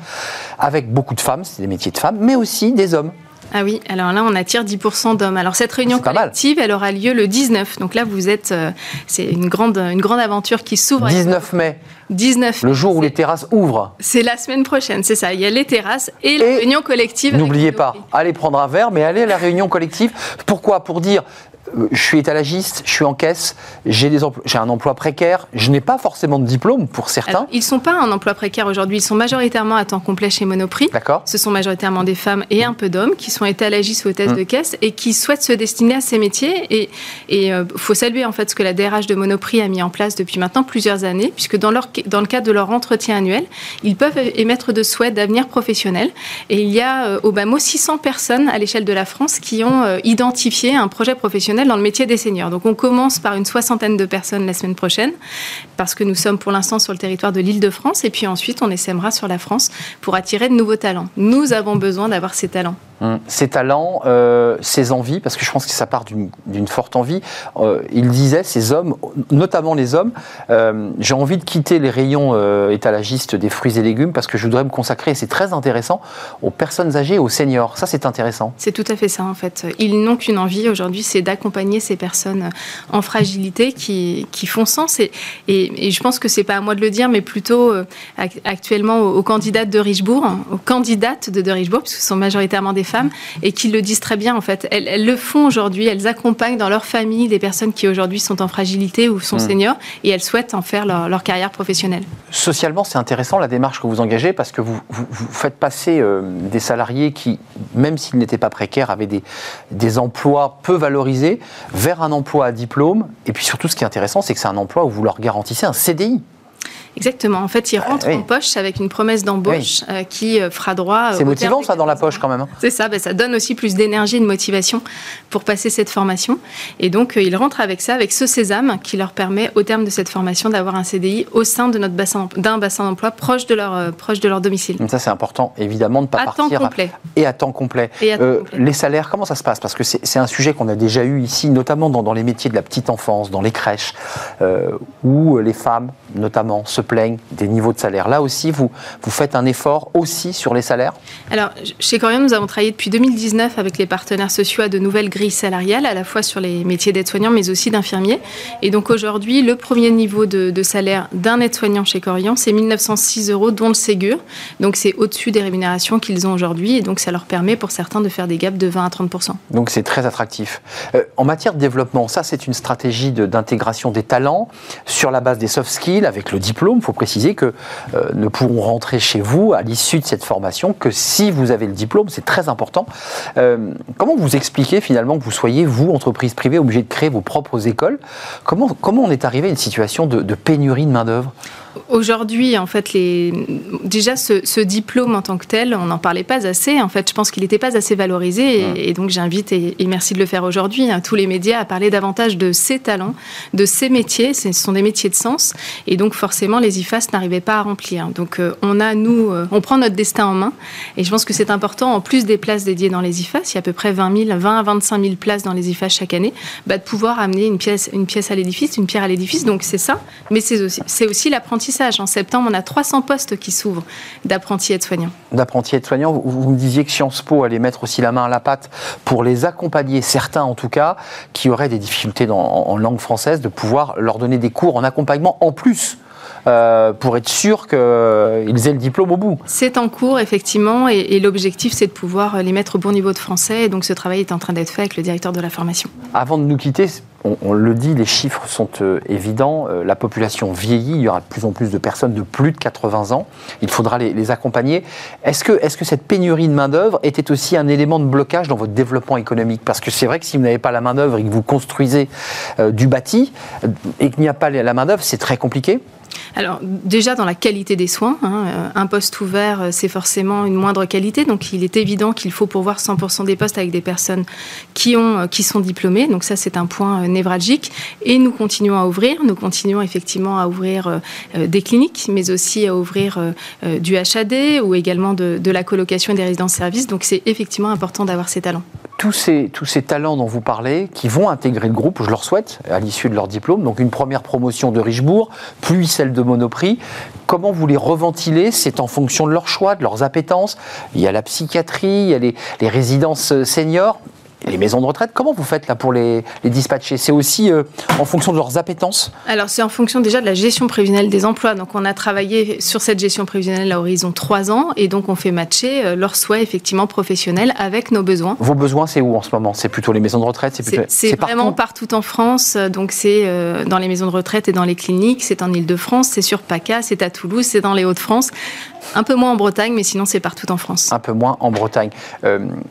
avec beaucoup de femmes, c'est des métiers de femmes, mais aussi des hommes. Ah oui, alors là, on attire 10% d'hommes. Alors cette réunion mal. collective, elle aura lieu le 19. Donc là, vous êtes, euh, c'est une grande, une grande aventure qui s'ouvre. 19 mai, 19. le jour où les terrasses ouvrent. C'est la semaine prochaine, c'est ça. Il y a les terrasses et, la Et réunion collective. N'oubliez pas, allez prendre un verre, mais allez à la réunion collective. Pourquoi? Pour dire, je suis étalagiste, je suis en caisse, j'ai un emploi précaire, je n'ai pas forcément de diplôme pour certains. Alors, ils ne sont pas en emploi précaire aujourd'hui, ils sont majoritairement à temps complet chez Monoprix. D'accord Ce sont majoritairement des femmes et un peu d'hommes qui sont étalagistes ou hôtesses Mmh. de caisse et qui souhaitent se destiner à ces métiers. Et il faut saluer en fait ce que la DRH de Monoprix a mis en place depuis maintenant plusieurs années, puisque dans, leur, dans le cadre de leur entretien annuel, ils peuvent émettre de souhaits d'avenir professionnel. Et il y a euh, au bas mot 600 personnes à l'échelle de la France qui ont euh, identifié un projet professionnel dans le métier des seniors. Donc on commence par une soixantaine de personnes la semaine prochaine, parce que nous sommes pour l'instant sur le territoire de l'île de France, et puis ensuite on essaimera sur la France pour attirer de nouveaux talents. Nous avons besoin d'avoir ces talents. Hum, Ces talents, euh, ces envies, parce que je pense que ça part d'une forte envie. Euh, il disait, ces hommes, notamment les hommes, euh, j'ai envie de quitter les rayons étalagistes des fruits et légumes parce que je voudrais me consacrer, et c'est très intéressant, aux personnes âgées et aux seniors. Ça, c'est intéressant. C'est tout à fait ça en fait. Ils n'ont qu'une envie aujourd'hui, c'est d'accompagner ces personnes en fragilité qui, qui font sens. Et, et, et je pense que c'est pas à moi de le dire, mais plutôt euh, ac- actuellement aux, aux candidates de Richebourg, hein, aux candidates de, de Richebourg, puisque ce sont majoritairement des femmes, et qui le disent très bien en fait. Elles, elles le font aujourd'hui, elles accompagnent dans leur famille des personnes qui aujourd'hui sont en fragilité ou sont Mm. seniors, et elles souhaitent en faire leur, leur carrière professionnelle. Socialement, c'est intéressant la démarche que vous engagez parce que vous, vous, vous faites passer euh, des salariés qui, même s'ils n'étaient pas précaires, avaient des, des emplois peu valorisés vers un emploi à diplôme. Et puis surtout, ce qui est intéressant, c'est que c'est un emploi où vous leur garantissez un CDI. Exactement. En fait, ils rentrent oui. en poche avec une promesse d'embauche euh, qui euh, fera droit. C'est au motivant ça dans la 14 mois. poche quand même. hein. C'est ça, ben, ça donne aussi plus d'énergie et de motivation pour passer cette formation. Et donc, euh, ils rentrent avec ça, avec ce sésame qui leur permet, au terme de cette formation, d'avoir un CDI au sein de notre bassin, d'un bassin d'emploi proche de leur, euh, proche de leur domicile. Donc ça, c'est important, évidemment, de ne pas À temps partir complet. et à temps complet. Et à temps Euh, complet. les salaires, comment ça se passe? Parce que c'est c'est un sujet qu'on a déjà eu ici, notamment dans, dans les métiers de la petite enfance, dans les crèches, euh, où les femmes, notamment, se plaignent des niveaux de salaire. Là aussi, vous, vous faites un effort aussi sur les salaires? Alors, chez Corian, nous avons travaillé depuis 2019 avec les partenaires sociaux à de nouvelles grilles salariales, à la fois sur les métiers d'aide-soignant, mais aussi d'infirmier. Et donc aujourd'hui, le premier niveau de, salaire d'un aide-soignant chez Corian, c'est 1906 euros, dont le Ségur. Donc c'est au-dessus des rémunérations qu'ils ont aujourd'hui. Et donc ça leur permet pour certains de faire des gaps de 20 à 30% Donc c'est très attractif. Euh, en matière de développement, ça c'est une stratégie d'intégration des talents sur la base des soft skills avec le diplôme. Il faut préciser que euh, ne pourront rentrer chez vous à l'issue de cette formation que si vous avez le diplôme. C'est très important. Euh, comment vous expliquez finalement que vous soyez, vous, entreprise privée, obligé de créer vos propres écoles? Comment, on est arrivé à une situation de, de pénurie de main-d'œuvre? Aujourd'hui, en fait, les... déjà ce, diplôme en tant que tel, on n'en parlait pas assez. En fait, je pense qu'il n'était pas assez valorisé. Et, donc, j'invite, et, merci de le faire aujourd'hui, hein, tous les médias à parler davantage de ces talents, de ces métiers. Ce sont des métiers de sens. Et donc, forcément, les IFAS n'arrivaient pas à remplir. Donc, euh, on a, nous, euh, on prend notre destin en main. Et je pense que c'est important, en plus des places dédiées dans les IFAS, il y a à peu près 20 000, 20 à 25 000 places dans les IFAS chaque année, bah, de pouvoir amener une pièce, une pièce à l'édifice, une pierre à l'édifice. Donc, c'est ça. Mais c'est aussi, c'est aussi l'apprentissage en septembre, on a 300 postes qui s'ouvrent d'apprentis aides-soignants. D'apprentis aides-soignants. Vous, me disiez que Sciences Po allait mettre aussi la main à la pâte pour les accompagner, certains en tout cas, qui auraient des difficultés en langue française, de pouvoir leur donner des cours en accompagnement en plus euh, pour être sûr qu'ils aient le diplôme au bout. C'est en cours, effectivement, et, l'objectif, c'est de pouvoir les mettre au bon niveau de français. Et donc, ce travail est en train d'être fait avec le directeur de la formation. Avant de nous quitter, on, le dit, les chiffres sont euh, évidents. Euh, la population vieillit, il y aura de plus en plus de personnes de plus de 80 ans. Il faudra les, accompagner. Est-ce que, est que cette pénurie de main-d'œuvre était aussi un élément de blocage dans votre développement économique? Parce que c'est vrai que si vous n'avez pas la main-d'œuvre et que vous construisez du bâti et qu'il n'y a pas la main-d'œuvre, c'est très compliqué alors déjà dans la qualité des soins, hein, euh, un poste ouvert, euh, c'est forcément une moindre qualité, donc il est évident qu'il faut pourvoir 100% des postes avec des personnes qui, ont, euh, qui sont diplômées, donc ça c'est un point névralgique. Et nous continuons à ouvrir, nous continuons effectivement à ouvrir des cliniques, mais aussi à ouvrir du HAD ou également de, de la colocation et des résidences-services, donc c'est effectivement important d'avoir ces talents tous ces, talents dont vous parlez, qui vont intégrer le groupe, je leur souhaite, à l'issue de leur diplôme, donc une première promotion de Richebourg, puis celle de Monoprix, comment vous les reventilez? C'est en fonction de leur choix, de leurs appétences. Il y a la psychiatrie, il y a les, les résidences seniors les maisons de retraite, comment vous faites là pour les, dispatcher? C'est aussi euh, en fonction de leurs appétences? Alors c'est en fonction déjà de la gestion prévisionnelle des emplois. Donc on a travaillé sur cette gestion prévisionnelle à horizon 3 ans et donc on fait matcher euh, leurs souhaits effectivement professionnels avec nos besoins. Vos besoins c'est où en ce moment? C'est plutôt les maisons de retraite? C'est vraiment partout. en France. Donc c'est euh, dans les maisons de retraite et dans les cliniques, c'est en Ile-de-France, c'est sur PACA, c'est à Toulouse, c'est dans les Hauts-de-France. Un peu moins en Bretagne, mais sinon c'est partout en France. Un peu moins en Bretagne.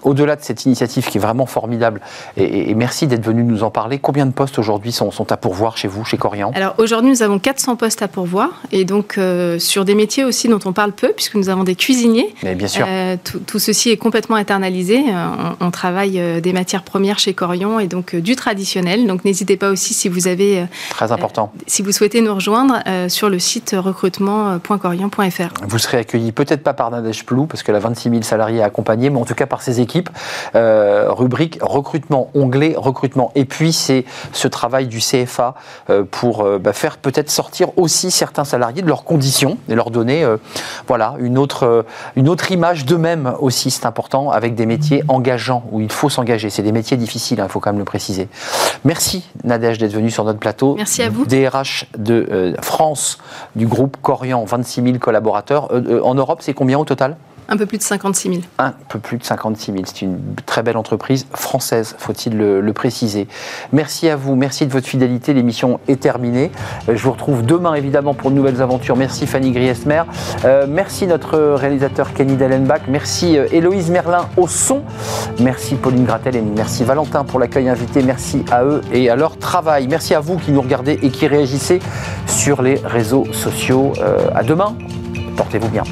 Au-delà de cette initiative qui est vraiment forte, formidable. Et, merci d'être venu nous en parler. Combien de postes aujourd'hui sont, à pourvoir chez vous, chez Corian? Alors aujourd'hui, nous avons 400 postes à pourvoir. Et donc euh, sur des métiers aussi dont on parle peu, puisque nous avons des cuisiniers. Mais bien sûr. Euh, tout, ceci est complètement internalisé. Euh, on, travaille des matières premières chez Corian et donc du traditionnel. Donc n'hésitez pas aussi si vous avez. Très important. si vous souhaitez nous rejoindre sur le site recrutement.corian.fr. Vous serez accueilli peut-être pas par Nadège Plou, parce qu'elle a 26 000 salariés à accompagner, mais en tout cas par ses équipes. rubrique recrutement, onglet recrutement. Et puis c'est ce travail du CFA euh, pour euh, bah, faire peut-être sortir aussi certains salariés de leurs conditions et leur donner euh, voilà, une, autre, une autre image d'eux-mêmes aussi, c'est important, avec des métiers engageants où il faut s'engager. C'est des métiers difficiles, il hein, faut quand même le préciser. Merci Nadège d'être venue sur notre plateau. Merci à vous. DRH de France du groupe Corian, 26 000 collaborateurs. en Europe, c'est combien au total? Un peu plus de 56 000. Un peu plus de 56 000. C'est une très belle entreprise française, faut-il le, préciser. Merci à vous, merci de votre fidélité. L'émission est terminée. Euh, je vous retrouve demain, évidemment, pour de nouvelles aventures. Merci Fanny Griesmer. Euh, merci notre réalisateur Kenny Dellenbach. Merci euh, Héloïse Merlin au son. Merci Pauline Gratel et merci Valentin pour l'accueil invité. Merci à eux et à leur travail. Merci à vous qui nous regardez et qui réagissez sur les réseaux sociaux. à demain. Portez-vous bien.